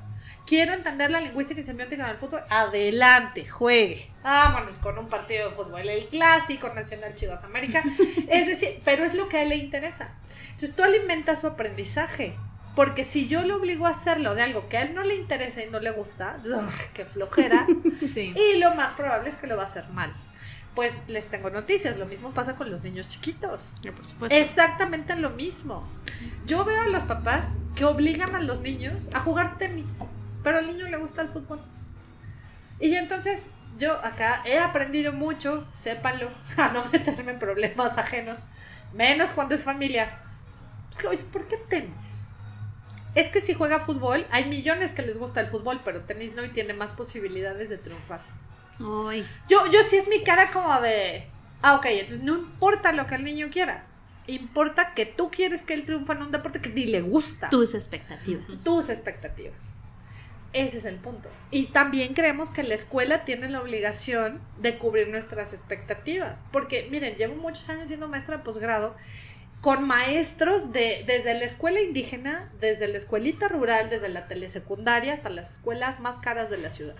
quiero entender la lingüística y semiótica en el fútbol, adelante, juegue. Vámonos con un partido de fútbol, el clásico Nacional Chivas América. es decir, pero es lo que a él le interesa. Entonces tú alimentas su aprendizaje. Porque si yo lo obligo a hacerlo de algo que a él no le interesa y no le gusta, ¡ugh, qué flojera. Sí. y lo más probable es que lo va a hacer mal. Pues les tengo noticias, lo mismo pasa con los niños chiquitos. Por supuesto. Exactamente lo mismo. Yo veo a los papás que obligan a los niños a jugar tenis, pero al niño le gusta el fútbol. Y entonces yo acá he aprendido mucho, sépanlo, a no meterme en problemas ajenos, menos cuando es familia. Oye, ¿por qué tenis? Es que si juega fútbol, hay millones que les gusta el fútbol, pero tenis no y tiene más posibilidades de triunfar. Ay, Yo, yo sí es mi cara como de. Ah, ok, entonces no importa lo que el niño quiera. Importa que tú quieres que él triunfe en un deporte que ni le gusta. tus expectativas. Tus expectativas. Ese es el punto. Y también creemos que la escuela tiene la obligación de cubrir nuestras expectativas. Porque, miren, llevo muchos años siendo maestra de posgrado con maestros de, desde la escuela indígena, desde la escuelita rural, desde la telesecundaria hasta las escuelas más caras de la ciudad.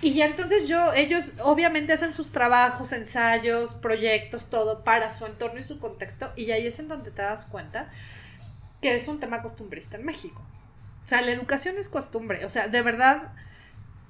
Y ya entonces yo, ellos obviamente hacen sus trabajos, ensayos, proyectos, todo para su entorno y su contexto. Y ahí es en donde te das cuenta que es un tema costumbrista en México. O sea, la educación es costumbre, o sea, de verdad.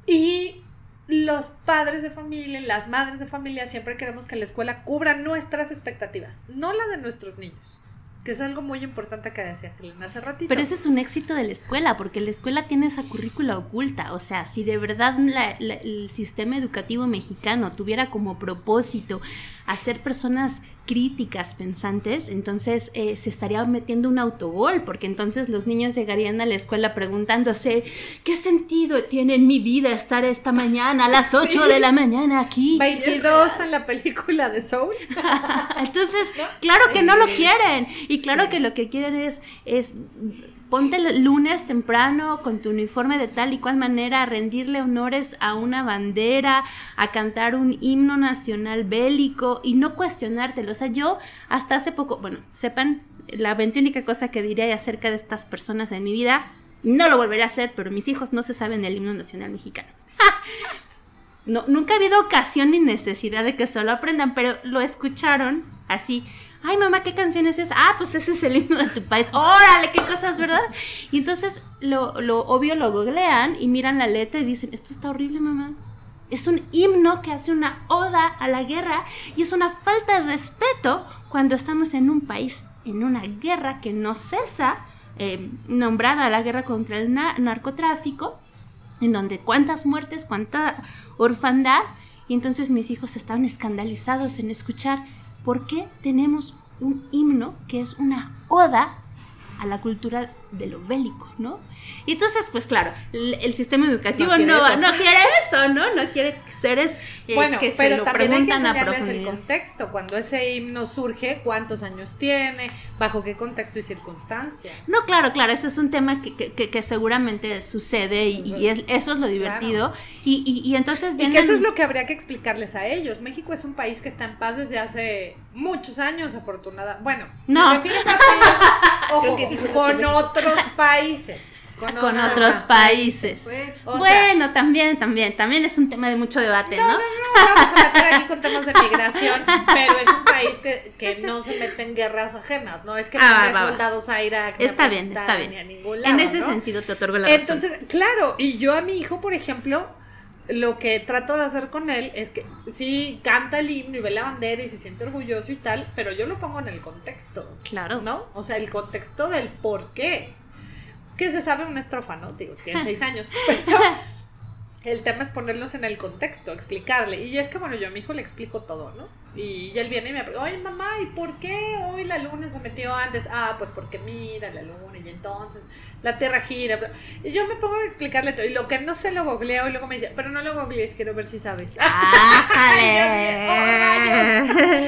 Y los padres de familia, las madres de familia, siempre queremos que la escuela cubra nuestras expectativas, no la de nuestros niños. Que es algo muy importante que decía hace ratito. Pero ese es un éxito de la escuela, porque la escuela tiene esa currícula oculta. O sea, si de verdad la- la- el sistema educativo mexicano tuviera como propósito hacer personas críticas, pensantes, entonces eh, se estaría metiendo un autogol, porque entonces los niños llegarían a la escuela preguntándose, ¿qué sentido tiene en mi vida estar esta mañana a las 8 de la mañana aquí? 22 en la película de Soul. Entonces, claro que no lo quieren. Y claro que lo que quieren es, es ponte lunes temprano con tu uniforme de tal y cual manera a rendirle honores a una bandera, a cantar un himno nacional bélico y no cuestionártelo. O sea, yo hasta hace poco, bueno, sepan, la única cosa que diré acerca de estas personas en mi vida, no lo volveré a hacer, pero mis hijos no se saben el himno nacional mexicano. No, nunca ha habido ocasión ni necesidad de que se lo aprendan, pero lo escucharon así. Ay, mamá, ¿qué canción es esa? Ah, pues ese es el himno de tu país. Órale, qué cosas, ¿verdad? Y entonces lo, lo obvio lo googlean y miran la letra y dicen, esto está horrible, mamá. Es un himno que hace una oda a la guerra y es una falta de respeto cuando estamos en un país, en una guerra que no cesa, eh, nombrada la guerra contra el na- narcotráfico, en donde cuántas muertes, cuánta orfandad, y entonces mis hijos estaban escandalizados en escuchar por qué tenemos un himno que es una oda a la cultura de lo bélico, ¿no? Y entonces, pues claro, el, el sistema educativo No quiere no, eso. no quiere eso, ¿no? No quiere seres eh, Bueno, que se pero lo también hay que preguntan a enseñarles el profundidad. contexto. Cuando ese himno surge, cuántos años tiene, bajo qué contexto y circunstancia. No, claro, claro, eso es un tema que, que- que- que seguramente sucede y, y es- eso es lo divertido. Y, y- y entonces Y que eso es lo que habría que explicarles a ellos. México es un país que está en paz desde hace muchos años, afortunada. Bueno, No. me refiero ojo, con otros países. con otros países. Bueno, también, también, también es un tema de mucho debate, ¿no? No, no, no, vamos a meter aquí con temas de migración, pero es un país que, que no se mete en guerras ajenas, no es que Ah, va, va. soldados a Irak, ni a Está bien, está bien. ni a ningún lado, en ese ¿no? sentido te otorgo la razón. Entonces, claro, y yo a mi hijo, por ejemplo, lo que trato de hacer con él es que sí canta el himno y ve la bandera y se siente orgulloso y tal, pero yo lo pongo en el contexto, claro. ¿no? O sea, el contexto del por qué. Que se sabe una estrofa, ¿no? Digo, tiene seis años. Pero el tema es ponerlos en el contexto, explicarle. Y es que, bueno, yo a mi hijo le explico todo, ¿no? Y él viene y me pregunta, oye, mamá, ¿y por qué hoy la luna se metió antes? Ah, pues porque mira la luna y entonces la tierra gira. Y yo me pongo a explicarle todo. Y lo que no sé lo googleo y luego me dice, pero no lo googlees, quiero ver si sabes. ¡Ájale!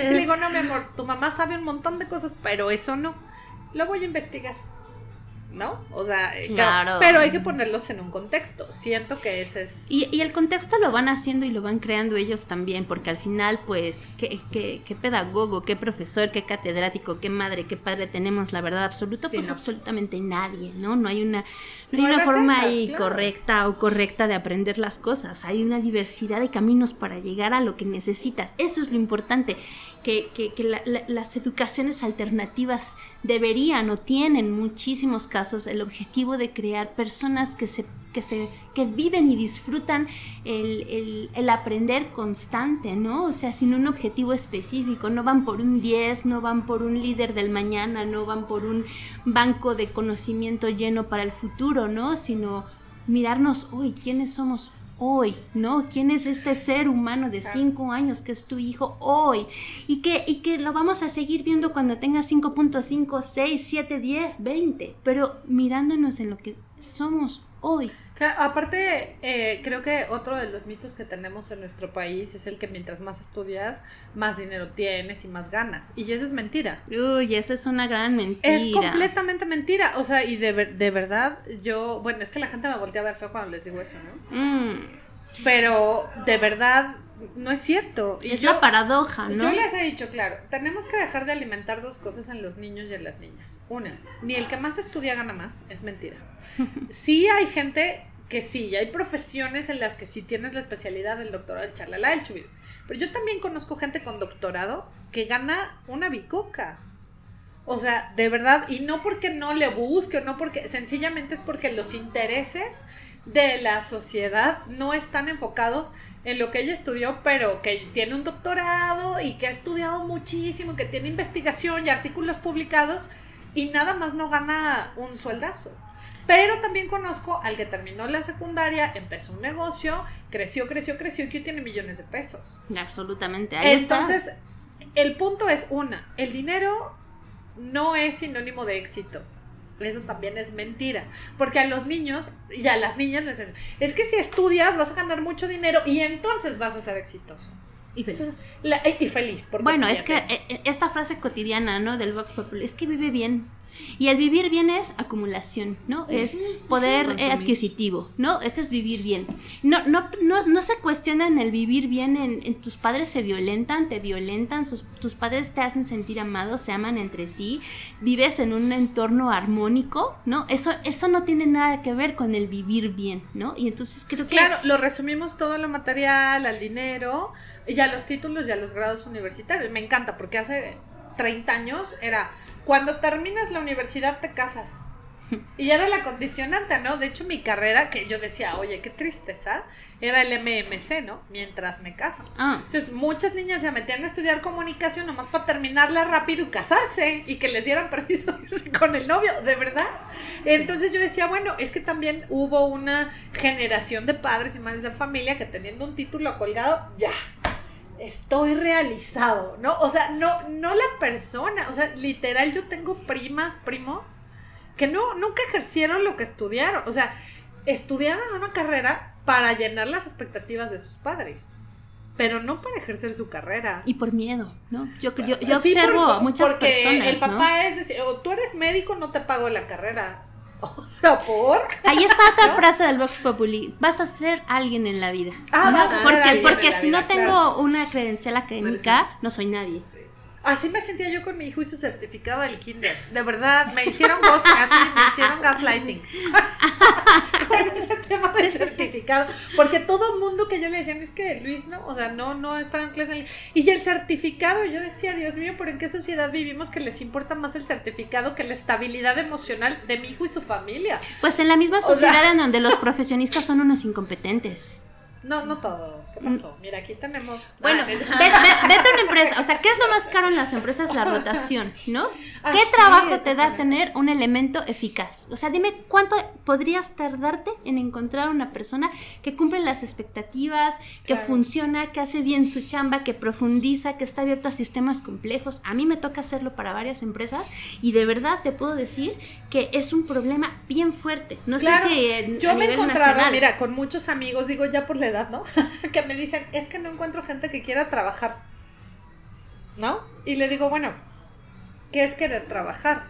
Y le digo, no, mi amor, tu mamá sabe un montón de cosas, pero eso no. Lo voy a investigar. ¿No? O sea, eh, Claro. Pero hay que ponerlos en un contexto. Siento que ese es. Y, y el contexto lo van haciendo y lo van creando ellos también, porque al final, pues, qué, qué, qué pedagogo, qué profesor, qué catedrático, qué madre, qué padre tenemos, la verdad absoluta, Sí, pues no. absolutamente nadie, ¿no? No hay una, no hay No una forma ahí claro. correcta o correcta de aprender las cosas. Hay una diversidad de caminos para llegar a lo que necesitas. Eso es lo importante. Que, que- que la- la- las educaciones alternativas deberían o tienen muchísimos casos el objetivo de crear personas que se que se que viven y disfrutan el, el- el aprender constante, ¿no? O sea, sin un objetivo específico, no van por un 10, no van por un líder del mañana, no van por un banco de conocimiento lleno para el futuro, ¿no? Sino mirarnos hoy, quiénes somos hoy, ¿no? ¿Quién es este ser humano de. 5 años que es tu hijo hoy? Y que, y que lo vamos a seguir viendo cuando tenga 5.5, 6, 7, 10, 20, pero mirándonos en lo que somos hoy. Claro, aparte, eh, creo que otro de los mitos que tenemos en nuestro país es el que mientras más estudias, más dinero tienes y más ganas. Y eso es mentira. Uy, esa es una gran mentira. Es completamente mentira. O sea, y de, de verdad, yo, bueno, es que la gente me voltea a ver feo cuando les digo eso, ¿no? Mm, Pero de verdad, no es cierto. Y es yo, la paradoja, ¿no? Yo les he dicho, claro, tenemos que dejar de alimentar dos cosas en los niños y en las niñas. Una, ni el que más estudia gana más, es mentira. Sí hay gente que sí, hay profesiones en las que sí tienes la especialidad del doctorado, el chalala, el chubir. Pero yo también conozco gente con doctorado que gana una bicoca. O sea, de verdad, y no porque no le busque, no porque, sencillamente es porque los intereses de la sociedad no están enfocados en lo que ella estudió, pero que tiene un doctorado y que ha estudiado muchísimo, que tiene investigación y artículos publicados y nada más no gana un sueldazo. Pero también conozco al que terminó la secundaria, empezó un negocio, creció, creció, creció y que tiene millones de pesos. Absolutamente. Ahí está. Entonces, el punto es una, el dinero no es sinónimo de éxito. Eso también es mentira. Porque a los niños y a las niñas les dicen, es que si estudias vas a ganar mucho dinero y entonces vas a ser exitoso. Y feliz. Entonces, la- y feliz. por Bueno, es que eh, eh, esta frase cotidiana, ¿no? Del Vox Populi, es que vive bien. Y el vivir bien es acumulación, ¿no? es poder eh, adquisitivo, ¿no? Ese es vivir bien. No, no, no, no se cuestiona en el vivir bien, en, en tus padres se violentan, te violentan, sus- tus padres te hacen sentir amados, se aman entre sí, vives en un entorno armónico, ¿no? Eso, eso no tiene nada que ver con el vivir bien, ¿no? Y entonces creo que... Claro, lo resumimos todo lo material, al dinero y a los títulos y a los grados universitarios. Me encanta porque hace 30 años era cuando terminas la universidad te casas. Y ya era la condicionante, ¿no? De hecho, mi carrera, que yo decía, oye, qué tristeza, era el MMC, ¿no? Mientras me caso. Ah, Entonces, muchas niñas se metían a estudiar comunicación nomás para terminarla rápido y casarse y que les dieran permiso de irse con el novio, de verdad. Entonces yo decía, bueno, es que también hubo una generación de padres y madres de familia que teniendo un título colgado, ya, estoy realizado, ¿no? O sea, no, no la persona, o sea, literal yo tengo primas, primos, que no, nunca ejercieron lo que estudiaron, o sea, estudiaron una carrera para llenar las expectativas de sus padres, pero no para ejercer su carrera. y por miedo, ¿no? Yo, yo, yo Sí, observo por- a muchas porque personas, el ¿no? papá es decir, o tú eres médico, no te pago la carrera. O sea, por. Ahí está otra frase del Vox Populi. Vas a ser alguien en la vida. Ah, ¿no? vas a ser porque alguien porque en la si vida, no tengo claro. una credencial académica, no soy nadie. Así me sentía yo con mi hijo y su certificado del kinder. De verdad, me hicieron gas, así, me hicieron gaslighting. con ese tema del certificado. Porque todo mundo que yo le decía, "No, es que Luis no, o sea, no, no estaba en clase. en línea". Y el certificado, yo decía, Dios mío, ¿pero en qué sociedad vivimos que les importa más el certificado que la estabilidad emocional de mi hijo y su familia? Pues en la misma O sea- sociedad en donde los profesionistas son unos incompetentes. No, no todos. ¿Qué pasó? Mira, aquí tenemos. Mm. Bueno, Ah, ve- ve- vete a una empresa. O sea, ¿qué es lo más caro en las empresas? La rotación, ¿no? ¿Qué Así trabajo te da tener un elemento eficaz? O sea, dime cuánto podrías tardarte en encontrar una persona que cumple las expectativas, que Claro. funciona, que hace bien su chamba, que profundiza, que está abierto a sistemas complejos. A mí me toca hacerlo para varias empresas y de verdad te puedo decir que es un problema bien fuerte. No Claro, sé si en- Yo a me he encontrado, nacional. mira, con muchos amigos, digo ya por la edad, ¿no? que me dicen, es que no encuentro gente que quiera trabajar. ¿No? Y le digo, bueno, ¿qué es querer trabajar?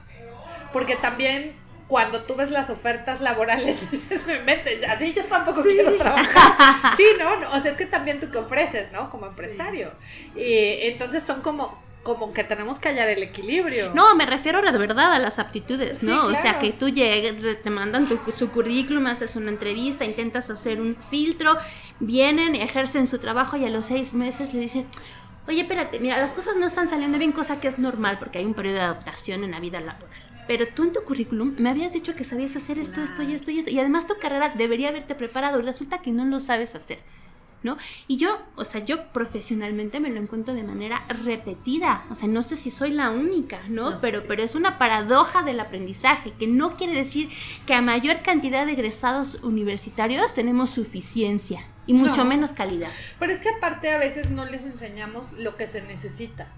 Porque también cuando tú ves las ofertas laborales dices, me metes, así yo tampoco quiero trabajar. Sí, ¿no? no, O sea, es que también tú qué ofreces, ¿no? Como empresario. Y entonces son como, como que tenemos que hallar el equilibrio. No, me refiero de verdad a las aptitudes, Sí, ¿no? O sea, que tú llegues, te mandan tu, su currículum, haces una entrevista, intentas hacer un filtro, vienen, ejercen su trabajo y a los seis meses le dices, oye, espérate, mira, las cosas no están saliendo bien, cosa que es normal porque hay un periodo de adaptación en la vida laboral. Pero tú en tu currículum me habías dicho que sabías hacer esto, esto y esto y esto. Y además tu carrera debería haberte preparado y resulta que no lo sabes hacer. ¿No? Y yo, o sea, yo profesionalmente me lo encuentro de manera repetida, o sea, no sé si soy la única, ¿no? pero, pero es una paradoja del aprendizaje, que no quiere decir que a mayor cantidad de egresados universitarios tenemos suficiencia y mucho No. menos calidad. Pero es que aparte a veces no les enseñamos lo que se necesita.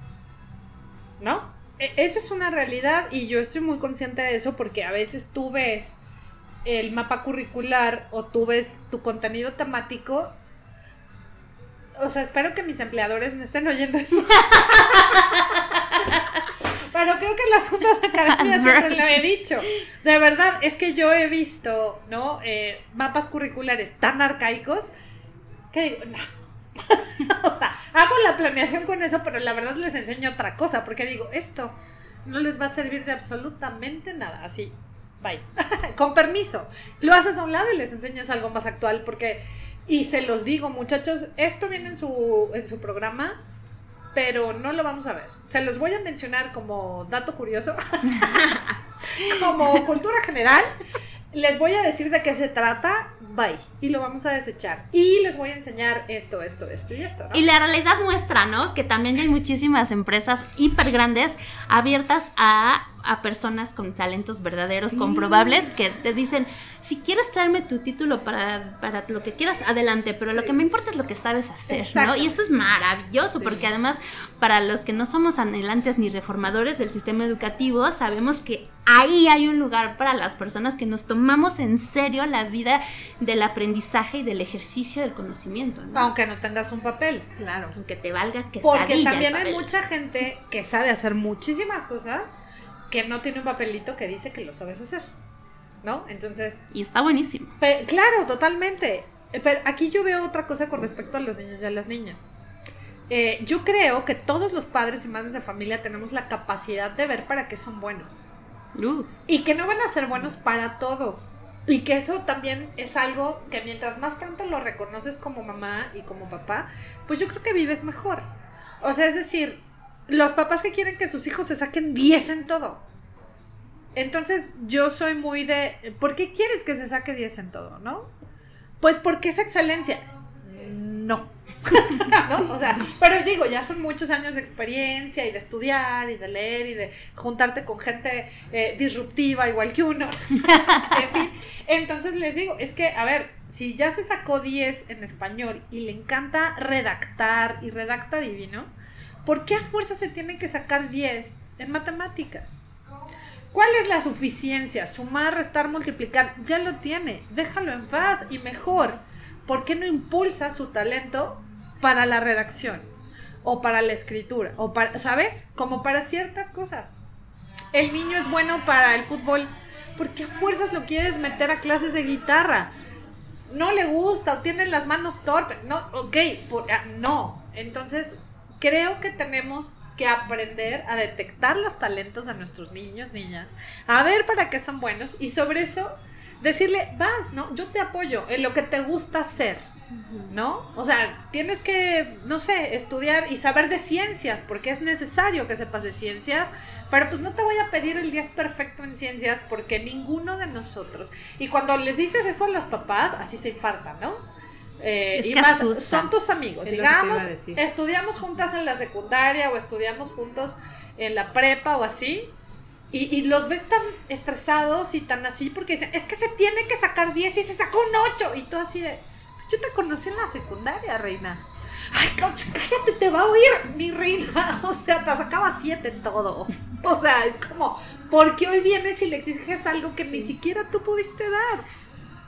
¿No? E- Eso es una realidad y yo estoy muy consciente de eso porque a veces tú ves el mapa curricular o tú ves tu contenido temático. O sea, espero que mis empleadores no estén oyendo esto. Pero creo que en las juntas académicas siempre lo he dicho. De verdad, es que yo he visto, ¿no? Eh, mapas curriculares tan arcaicos que digo, no. o sea, hago la planeación con eso, pero la verdad les enseño otra cosa, porque digo, esto no les va a servir de absolutamente nada. Así, bye. con permiso. Lo haces a un lado y les enseñas algo más actual, porque, y se los digo, muchachos, esto viene en su, en su programa, pero no lo vamos a ver. Se los voy a mencionar como dato curioso, como cultura general. Les voy a decir de qué se trata, bye. Y lo vamos a desechar. Y les voy a enseñar esto, esto, esto y esto, ¿no? Y la realidad muestra, ¿no? Que también hay muchísimas empresas hiper grandes abiertas a, a personas con talentos verdaderos, Sí. comprobables, que te dicen, si quieres traerme tu título para, para lo que quieras, adelante, pero lo que me importa es lo que sabes hacer, ¿no? Y eso es maravilloso, Sí. porque además, para los que no somos anhelantes ni reformadores del sistema educativo, sabemos que ahí hay un lugar para las personas que nos tomamos en serio la vida del aprendizaje y del ejercicio del conocimiento, ¿no? Aunque no tengas un papel. Claro. Aunque te valga que Porque también hay mucha gente que sabe hacer muchísimas cosas que no tiene un papelito que dice que lo sabes hacer. ¿No? Entonces, Y está buenísimo. Pe- claro, totalmente. Eh, Pero aquí yo veo otra cosa con respecto a los niños y a las niñas. Eh, yo creo que todos los padres y madres de familia tenemos la capacidad de ver para qué son buenos. Uh, Y que no van a ser buenos para todo. Y que eso también es algo que mientras más pronto lo reconoces como mamá y como papá, pues yo creo que vives mejor. O sea, es decir, los papás que quieren que sus hijos se saquen 10 en todo. Entonces yo soy muy de, ¿por qué quieres que se saque 10 en todo, no? Pues porque es excelencia. No. ¿No? O sea, pero digo, ya son muchos años de experiencia y de estudiar y de leer y de juntarte con gente eh, disruptiva igual que uno. en fin, entonces les digo, es que, a ver, si ya se sacó 10 en español y le encanta redactar y redacta divino, ¿por qué a fuerza se tiene que sacar 10 en matemáticas? ¿Cuál es la suficiencia? Sumar, restar, multiplicar. Ya lo tiene. Déjalo en paz y mejor. ¿Por qué no impulsa su talento para la redacción? O para la escritura. O para, ¿sabes? Como para ciertas cosas. El niño es bueno para el fútbol. ¿Por qué a fuerzas lo quieres meter a clases de guitarra? No le gusta o tiene las manos torpes. No, ok, por- ah, no. Entonces, creo que tenemos que aprender a detectar los talentos de nuestros niños, niñas, a ver para qué son buenos y sobre eso decirle, vas, ¿no? Yo te apoyo en lo que te gusta hacer, ¿no? O sea, tienes que, no sé, estudiar y saber de ciencias, porque es necesario que sepas de ciencias, pero pues no te voy a pedir el 10 perfecto en ciencias porque ninguno de nosotros, y cuando les dices eso a los papás, así se infartan, ¿no? Eh, Es y más, asusta. son tus amigos, Es digamos, estudiamos juntas en la secundaria o estudiamos juntos en la prepa o así, y, y los ves tan estresados y tan así porque dicen, es que se tiene que sacar 10 y se sacó un 8, y tú así de, yo te conocí en la secundaria, reina. Ay, coach, cállate, te va a oír, mi reina. O sea, te sacaba 7 en todo. O sea, es como, ¿por qué hoy vienes y le exiges algo que ni siquiera tú pudiste dar?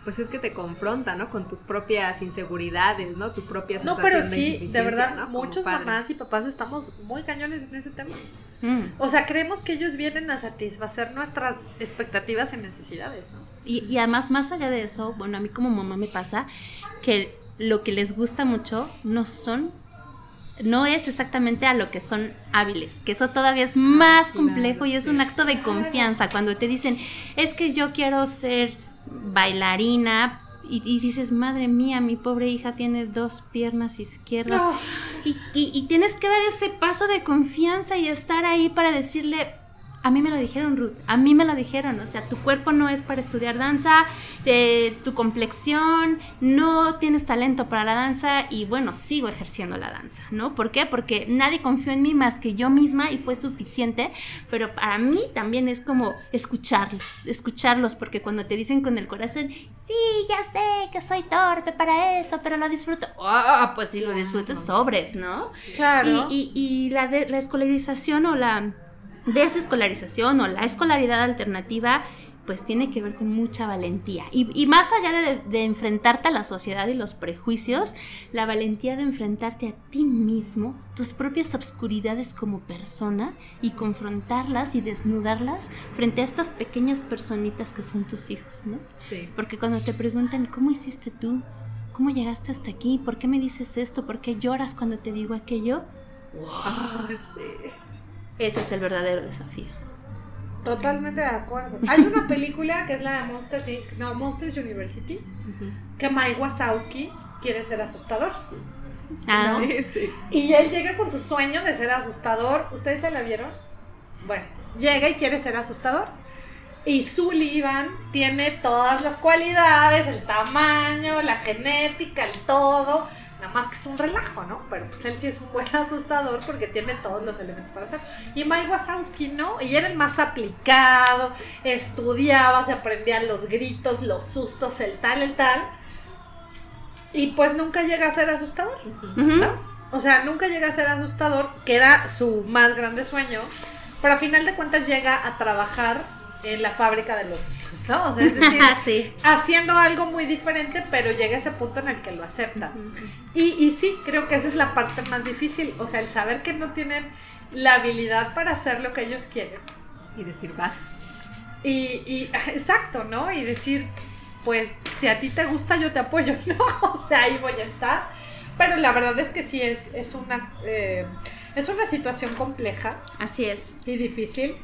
Pues es que te confronta, ¿no? Con tus propias inseguridades, ¿no? Tu propia No, sensación pero sí, de insuficiencia, verdad, ¿no? Muchos mamás y papás estamos muy cañones en ese tema. mm. O sea, creemos que ellos vienen a satisfacer nuestras expectativas y necesidades, ¿no? Y, y además, más allá de eso, bueno, a mí como mamá me pasa que lo que les gusta mucho no son, no es exactamente a lo que son hábiles, que eso todavía es más Claro, complejo y es un acto de confianza. Cuando te dicen, es que yo quiero ser bailarina y, y dices, madre mía, mi pobre hija tiene dos piernas izquierdas. No. Y, y- y tienes que dar ese paso de confianza y estar ahí para decirle, a mí me lo dijeron, Ruth, a mí me lo dijeron, o sea, tu cuerpo no es para estudiar danza, eh, tu complexión, no tienes talento para la danza y bueno, sigo ejerciendo la danza, ¿no? ¿Por qué? Porque nadie confió en mí más que yo misma y fue suficiente, pero para mí también es como escucharlos, escucharlos, porque cuando te dicen con el corazón, sí, ya sé que soy torpe para eso, pero lo disfruto, ah, pues si lo disfrutas, sobres, ¿no? Claro. Y, y- y la, de- la escolarización o la desescolarización o la escolaridad alternativa, pues tiene que ver con mucha valentía. Y, y más allá de, de enfrentarte a la sociedad y los prejuicios, la valentía de enfrentarte a ti mismo, tus propias obscuridades como persona y confrontarlas y desnudarlas frente a estas pequeñas personitas que son tus hijos, ¿no? Sí. Porque cuando te preguntan, ¿cómo hiciste tú? ¿Cómo llegaste hasta aquí? ¿Por qué me dices esto? ¿Por qué lloras cuando te digo aquello? Sí. Ese es el verdadero desafío. Totalmente de acuerdo. Hay una película que es la de Monsters Inc. No, Monsters University. Que Mike Wazowski quiere ser asustador. Ah, ¿no? Y él llega con su sueño de ser asustador. ¿Ustedes ya la vieron? Bueno, llega y quiere ser asustador. Y Sullivan tiene todas las cualidades, el tamaño, la genética, el todo. Nada más que es un relajo, ¿no? Pero pues él sí es un buen asustador porque tiene todos los elementos para hacerlo. Y Mike Wazowski, ¿no? Y era el más aplicado, estudiaba, se aprendían los gritos, los sustos, el tal, el tal. Y pues nunca llega a ser asustador. O sea, nunca llega a ser asustador, que era su más grande sueño, pero a final de cuentas llega a trabajar en la fábrica de los ¿no? O sea, es decir, sí. haciendo algo muy diferente, pero llega ese punto en el que lo acepta. Y, y sí, creo que esa es la parte más difícil, o sea, el saber que no tienen la habilidad para hacer lo que ellos quieren. Y decir, vas. Y, y exacto, ¿no? Y decir, pues, si a ti te gusta, yo te apoyo, ¿no? O sea, ahí voy a estar. Pero la verdad es que sí es, es una eh, es una situación compleja Así es. y difícil.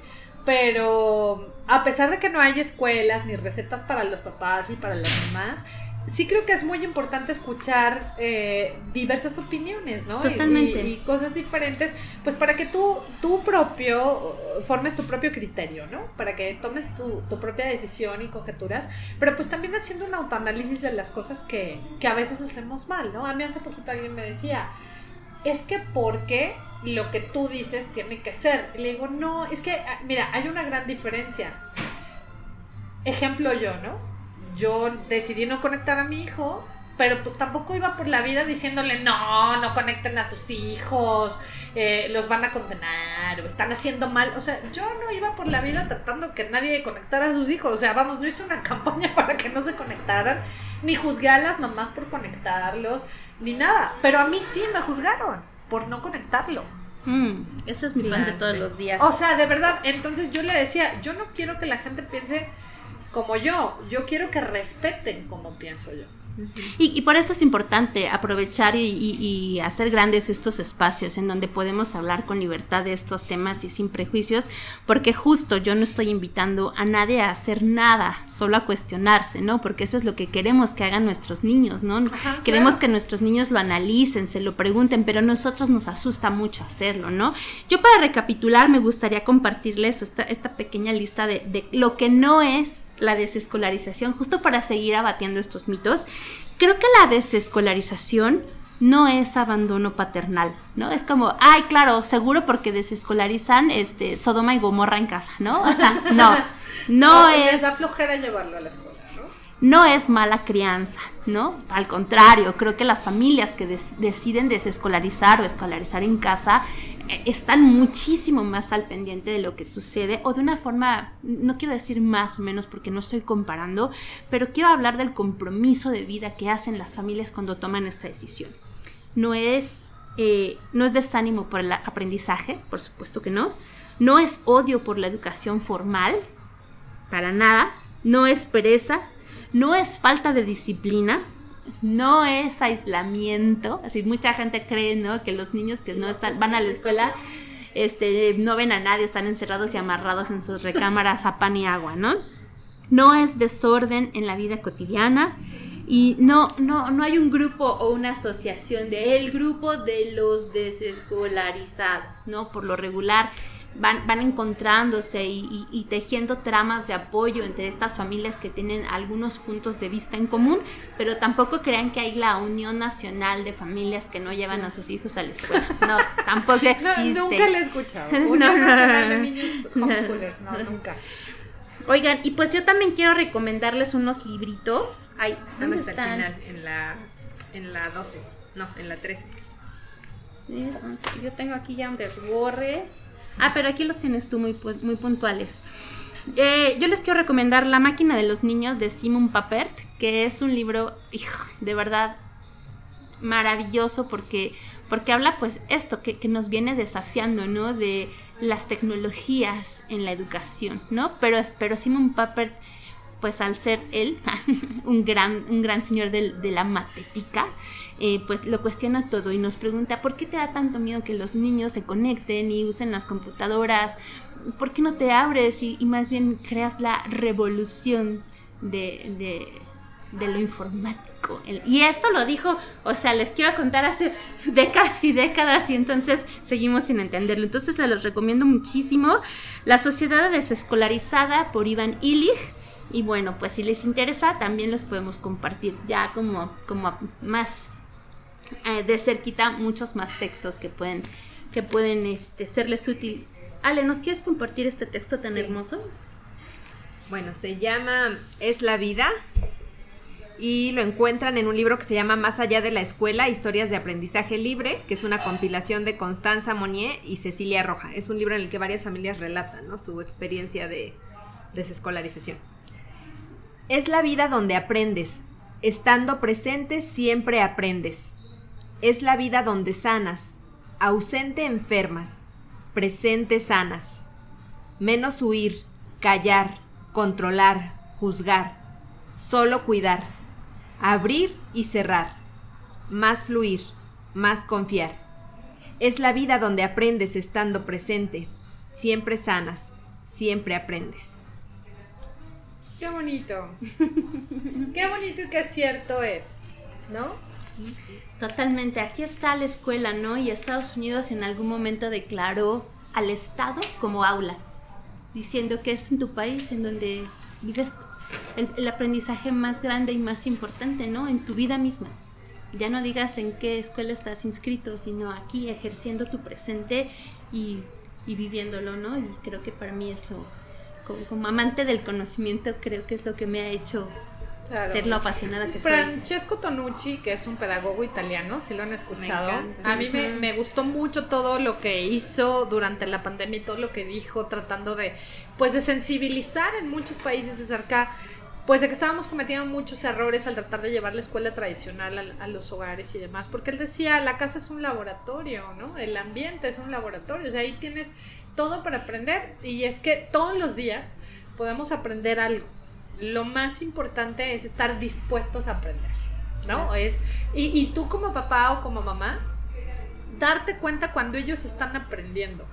Pero a pesar de que no hay escuelas ni recetas para los papás y para las mamás, sí creo que es muy importante escuchar eh, diversas opiniones, ¿no? Totalmente. Y, y cosas diferentes, pues para que tú, tú propio, formes tu propio criterio, ¿no? Para que tomes tu, tu propia decisión y conjeturas, pero pues también haciendo un autoanálisis de las cosas que, que a veces hacemos mal, ¿no? A mí hace poquito alguien me decía, es que ¿por qué lo que tú dices tiene que ser? Y le digo, no, es que, ah, mira, hay una gran diferencia. Ejemplo yo, ¿no? Yo decidí no conectar a mi hijo, pero pues tampoco iba por la vida diciéndole, no, no conecten a sus hijos, eh, los van a condenar o están haciendo mal. O sea, yo no iba por la vida tratando que nadie conectara a sus hijos. O sea, vamos, no hice una campaña para que no se conectaran, ni juzgué a las mamás por conectarlos, ni nada. Pero a mí sí me juzgaron por no conectarlo. Mm, ese es mi pan de todos los días. O sea, de verdad, entonces yo le decía, yo no quiero que la gente piense como yo, yo quiero que respeten como pienso yo. Y, y por eso es importante aprovechar y, y- y hacer grandes estos espacios en donde podemos hablar con libertad de estos temas y sin prejuicios, porque justo yo no estoy invitando a nadie a hacer nada, solo a cuestionarse, ¿no? Porque eso es lo que queremos que hagan nuestros niños, ¿no? Ajá, Queremos claro. que nuestros niños lo analicen, se lo pregunten, pero a nosotros nos asusta mucho hacerlo, ¿no? Yo para recapitular me gustaría compartirles esta, esta pequeña lista de, de lo que no es la desescolarización, justo para seguir abatiendo estos mitos. Creo que la desescolarización no es abandono paternal, ¿no? Es como, ay, claro, seguro porque desescolarizan este Sodoma y Gomorra en casa, ¿no? Ajá, No, no O Les es da flojera llevarlo a la escuela, ¿no? es mala crianza, ¿no? Al contrario, creo que las familias que deciden desescolarizar o escolarizar en casa eh, están muchísimo más al pendiente de lo que sucede o de una forma, no quiero decir más o menos porque no estoy comparando, pero quiero hablar del compromiso de vida que hacen las familias cuando toman esta decisión. No es, eh, no es desánimo por el aprendizaje, por supuesto que no. No es odio por la educación formal, para nada. No es pereza, no es falta de disciplina, no es aislamiento. Así mucha gente cree, ¿no? Que los niños que no están, van a la escuela, este, no ven a nadie, están encerrados y amarrados en sus recámaras a pan y agua, ¿no? No es desorden en la vida cotidiana, Y no, no, no hay un grupo o una asociación de el grupo de los desescolarizados, ¿no? Por lo regular van, van encontrándose y, tejiendo tramas de apoyo entre estas familias que tienen algunos puntos de vista en común, pero tampoco crean que hay la Unión Nacional de Familias que no llevan a sus hijos a la escuela. No, tampoco existe. nunca le he escuchado. Unión Nacional de Niños Homeschoolers, no, nunca. Oigan, y pues yo también quiero recomendarles unos libritos. Ay, están hasta el final, en la, en la 12, no, en la 13. Yo tengo aquí ya un desborre. Ah, pero aquí los tienes tú muy, muy puntuales. Eh, yo les quiero recomendar La máquina de los niños de Simon Papert, que es un libro, de verdad maravilloso porque, porque habla pues esto que, que, nos viene desafiando, ¿no? De las tecnologías en la educación, ¿no? Pero, pero Simon Papert pues al ser él un gran, un gran señor de, la matética, eh, pues lo cuestiona todo y nos pregunta, ¿por qué te da tanto miedo que los niños se conecten y usen las computadoras? ¿Por qué no te abres y, más bien creas la revolución de, de, lo informático? Y esto lo dijo, o sea, les quiero contar hace décadas y décadas y entonces seguimos sin entenderlo. Entonces se los recomiendo muchísimo. La Sociedad Desescolarizada por Iván Illich y bueno, pues si les interesa, también les podemos compartir ya como, como más eh, de cerquita muchos más textos que pueden, que pueden este, serles útil. Ale, ¿nos quieres compartir este texto tan hermoso? Bueno, se llama Es la vida y lo encuentran en un libro que se llama Más allá de la escuela, historias de aprendizaje libre, que es una compilación de Constanza Monier y Cecilia Roja. Es un libro en el que varias familias relatan su experiencia de desescolarización. Es la vida donde aprendes. Estando presente siempre aprendes. Es la vida donde sanas. Ausente enfermas. Presente sanas. Menos huir, callar, controlar, juzgar. Solo cuidar. Abrir y cerrar. Más fluir, más confiar. Es la vida donde aprendes estando presente. Siempre sanas, siempre aprendes. Qué bonito. Qué bonito y qué cierto es, ¿no? Totalmente. Aquí está la escuela, ¿no? Y Estados Unidos en algún momento declaró al Estado como aula, diciendo que es en tu país en donde vives el, aprendizaje más grande y más importante, ¿no? En tu vida misma. Ya no digas en qué escuela estás inscrito, sino aquí ejerciendo tu presente y, y viviéndolo, ¿no? Y creo que para mí eso como, amante del conocimiento, creo que es lo que me ha hecho ser lo apasionada que soy. Francesco Tonucci, que es un pedagogo italiano, si lo han escuchado. a mí me, me, gustó mucho todo lo que hizo durante la pandemia y todo lo que dijo, tratando de, pues, de sensibilizar en muchos países acerca pues de que estábamos cometiendo muchos errores al tratar de llevar la escuela tradicional a, a, los hogares y demás, porque él decía, la casa es un laboratorio, ¿no? El ambiente es un laboratorio, o sea, ahí tienes todo para aprender y es que todos los días podemos aprender algo. Lo más importante es estar dispuestos a aprender, ¿no? Es, y, y tú como papá o como mamá, darte cuenta cuando ellos están aprendiendo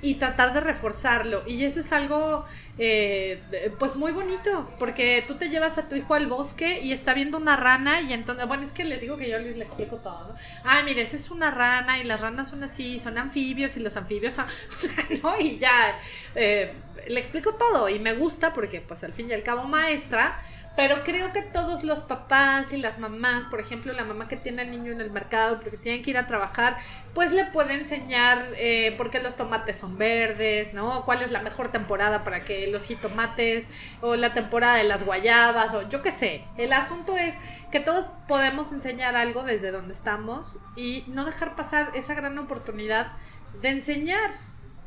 y tratar de reforzarlo. Y eso es algo, eh, pues muy bonito, porque tú te llevas a tu hijo al bosque y está viendo una rana y entonces, bueno, es que les digo que yo les le explico todo, ¿no? Ah, mire, esa es una rana y las ranas son así, son anfibios y los anfibios son, ¿no? Y ya, eh, le explico todo y me gusta porque pues al fin y al cabo maestra pero creo que todos los papás y las mamás, por ejemplo, la mamá que tiene al niño en el mercado porque tienen que ir a trabajar, pues le puede enseñar eh, por qué los tomates son verdes, ¿no? ¿Cuál es la mejor temporada para que los jitomates o la temporada de las guayabas o yo qué sé? El asunto es que todos podemos enseñar algo desde donde estamos y no dejar pasar esa gran oportunidad de enseñar,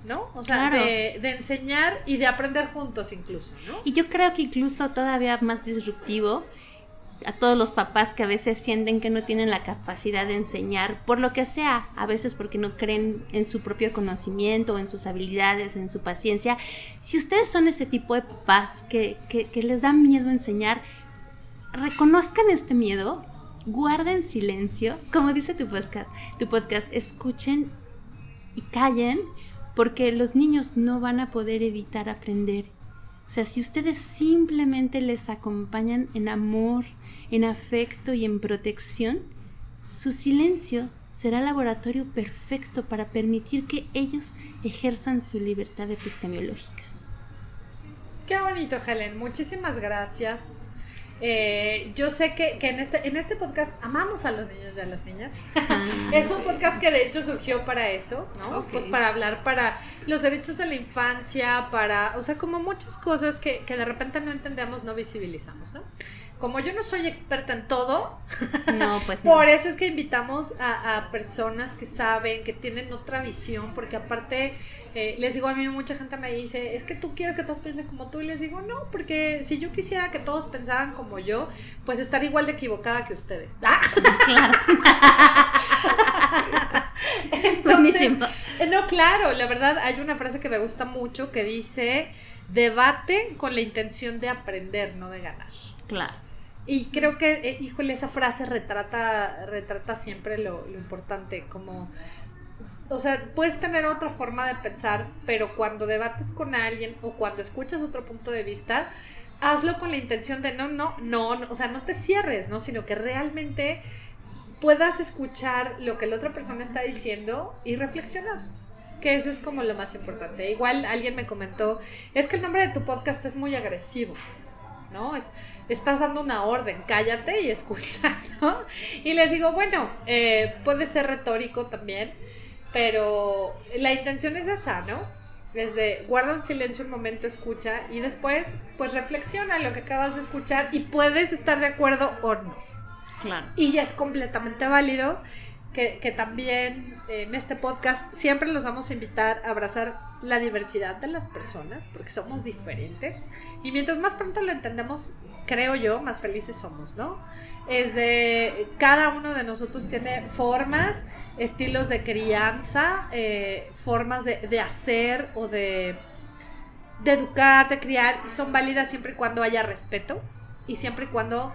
¿no? O sea, de, enseñar y de aprender juntos incluso, ¿no? Y yo creo que incluso todavía más disruptivo a todos los papás que a veces sienten que no tienen la capacidad de enseñar, por lo que sea, a veces porque no creen en su propio conocimiento, en sus habilidades, en su paciencia. Si ustedes son ese tipo de papás que, que les da miedo enseñar, reconozcan este miedo, guarden silencio, como dice tu podcast, tu podcast, escuchen y callen porque los niños no van a poder evitar aprender. O sea, si ustedes simplemente les acompañan en amor, en afecto y en protección, su silencio será laboratorio perfecto para permitir que ellos ejerzan su libertad epistemológica. Qué bonito, Helen. Muchísimas gracias. Eh, yo sé que, que en, este, en este podcast amamos a los niños y a las niñas. Ah, es un podcast que de hecho surgió para eso, ¿no? Pues para hablar para los derechos de la infancia, para, o sea, como muchas cosas que, que de repente no entendemos, no visibilizamos, ¿no? Como yo no soy experta en todo, No, pues no. por eso es que invitamos a, a personas que saben, que tienen otra visión, porque aparte, eh, les digo, a mí mucha gente me dice, es que tú quieres que todos piensen como tú, y les digo, no, porque si yo quisiera que todos pensaran como yo, pues estaría igual de equivocada que ustedes. ¡Ah! Claro. Entonces, eh, no, claro, la verdad hay una frase que me gusta mucho que dice, debate con la intención de aprender, no de ganar. Claro. Y creo que, eh, híjole, esa frase retrata, retrata siempre lo, lo importante, como, o sea, puedes tener otra forma de pensar, pero cuando debates con alguien o cuando escuchas otro punto de vista, hazlo con la intención de no, no, no, no, o sea, no te cierres, ¿no? Sino que realmente puedas escuchar lo que la otra persona está diciendo y reflexionar. Que eso es como lo más importante. Igual alguien me comentó, es que el nombre de tu podcast es muy agresivo. ¿No? Es, estás dando una orden, cállate y escucha, ¿no? Y les digo, bueno, eh, puede ser retórico también, pero la intención es esa, ¿no? Desde guarda en silencio un momento, escucha y después, pues reflexiona lo que acabas de escuchar y puedes estar de acuerdo o no. Claro. Y ya es completamente válido que, que también en este podcast siempre los vamos a invitar a abrazar la diversidad de las personas, porque somos diferentes. Y mientras más pronto lo entendemos, creo yo, más felices somos, ¿no? Es de cada uno de nosotros tiene formas, estilos de crianza, eh, formas de, de hacer o de, de educar, de criar, y son válidas siempre y cuando haya respeto y siempre y cuando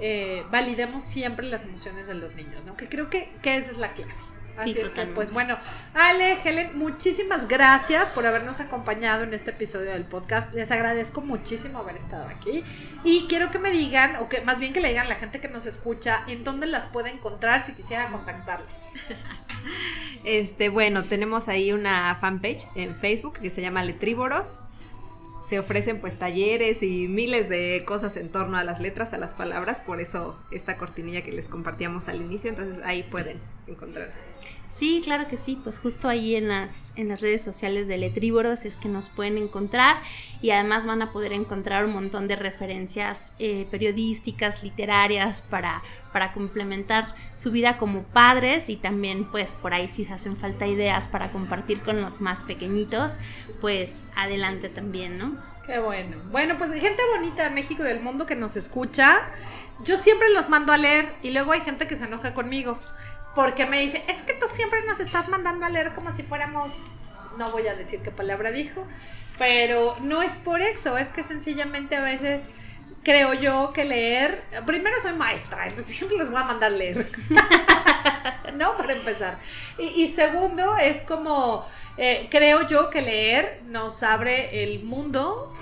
eh, validemos siempre las emociones de los niños, ¿no? Que creo que, que esa es la clave. Así Sí, es que, pues bueno, Ale, Helen, muchísimas gracias por habernos acompañado en este episodio del podcast. Les agradezco muchísimo haber estado aquí. Y quiero que me digan, o que más bien que le digan a la gente que nos escucha, en dónde las puede encontrar si quisiera contactarles. Este, bueno, tenemos ahí una fanpage en Facebook que se llama Letrívoros. Se ofrecen pues talleres y miles de cosas en torno a las letras, a las palabras, por eso esta cortinilla que les compartíamos al inicio, entonces ahí pueden encontrar. Sí, claro que sí, pues justo ahí en las, en las redes sociales de Letrívoros es que nos pueden encontrar y además van a poder encontrar un montón de referencias eh, periodísticas, literarias para, para complementar su vida como padres y también pues por ahí si hacen falta ideas para compartir con los más pequeñitos, pues adelante también, ¿no? Qué bueno. Bueno, pues gente bonita de México del mundo que nos escucha, yo siempre los mando a leer y luego hay gente que se enoja conmigo porque me dice, es que tú siempre nos estás mandando a leer como si fuéramos, no voy a decir qué palabra dijo, pero no es por eso, es que sencillamente a veces creo yo que leer, primero soy maestra, entonces siempre los voy a mandar a leer. ¿No? Para empezar. Y, y segundo, es como, eh, creo yo que leer nos abre el mundo,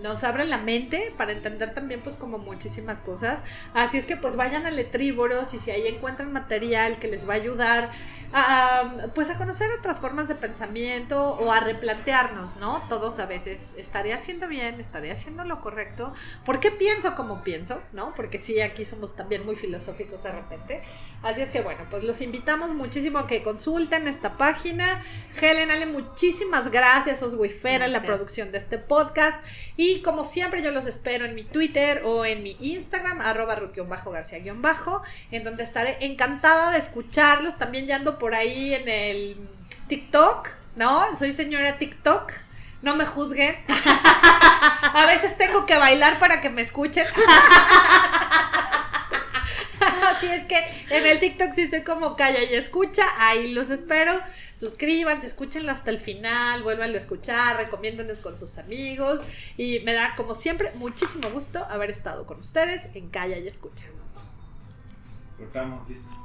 nos abre la mente para entender también pues como muchísimas cosas. Así es que pues vayan a Letrívoros y si ahí encuentran material que les va a ayudar a, pues a conocer otras formas de pensamiento o a replantearnos, ¿no? Todos a veces, ¿estaré haciendo bien? ¿Estaré haciendo lo correcto? ¿Por qué pienso como pienso? ¿No? Porque sí, aquí somos también muy filosóficos de repente. Así es que bueno, pues los invitamos muchísimo a que consulten esta página. Helen, Ale, muchísimas gracias, Oswifera, en la producción de este podcast. Y como siempre, yo los espero en mi Twitter o en mi Instagram, arroba ruth-garcía-bajo, en donde estaré encantada de escucharlos. También ya ando por ahí en el TikTok, ¿no? Soy señora TikTok. No me juzguen. A veces tengo que bailar para que me escuchen. Así es que en el TikTok sí estoy como calla y escucha, ahí los espero. Suscríbanse, escúchenlo hasta el final, vuélvanlo a escuchar, recomiéndonos con sus amigos. Y me da, como siempre, muchísimo gusto haber estado con ustedes en Calla y Escucha. Proclamo, listo.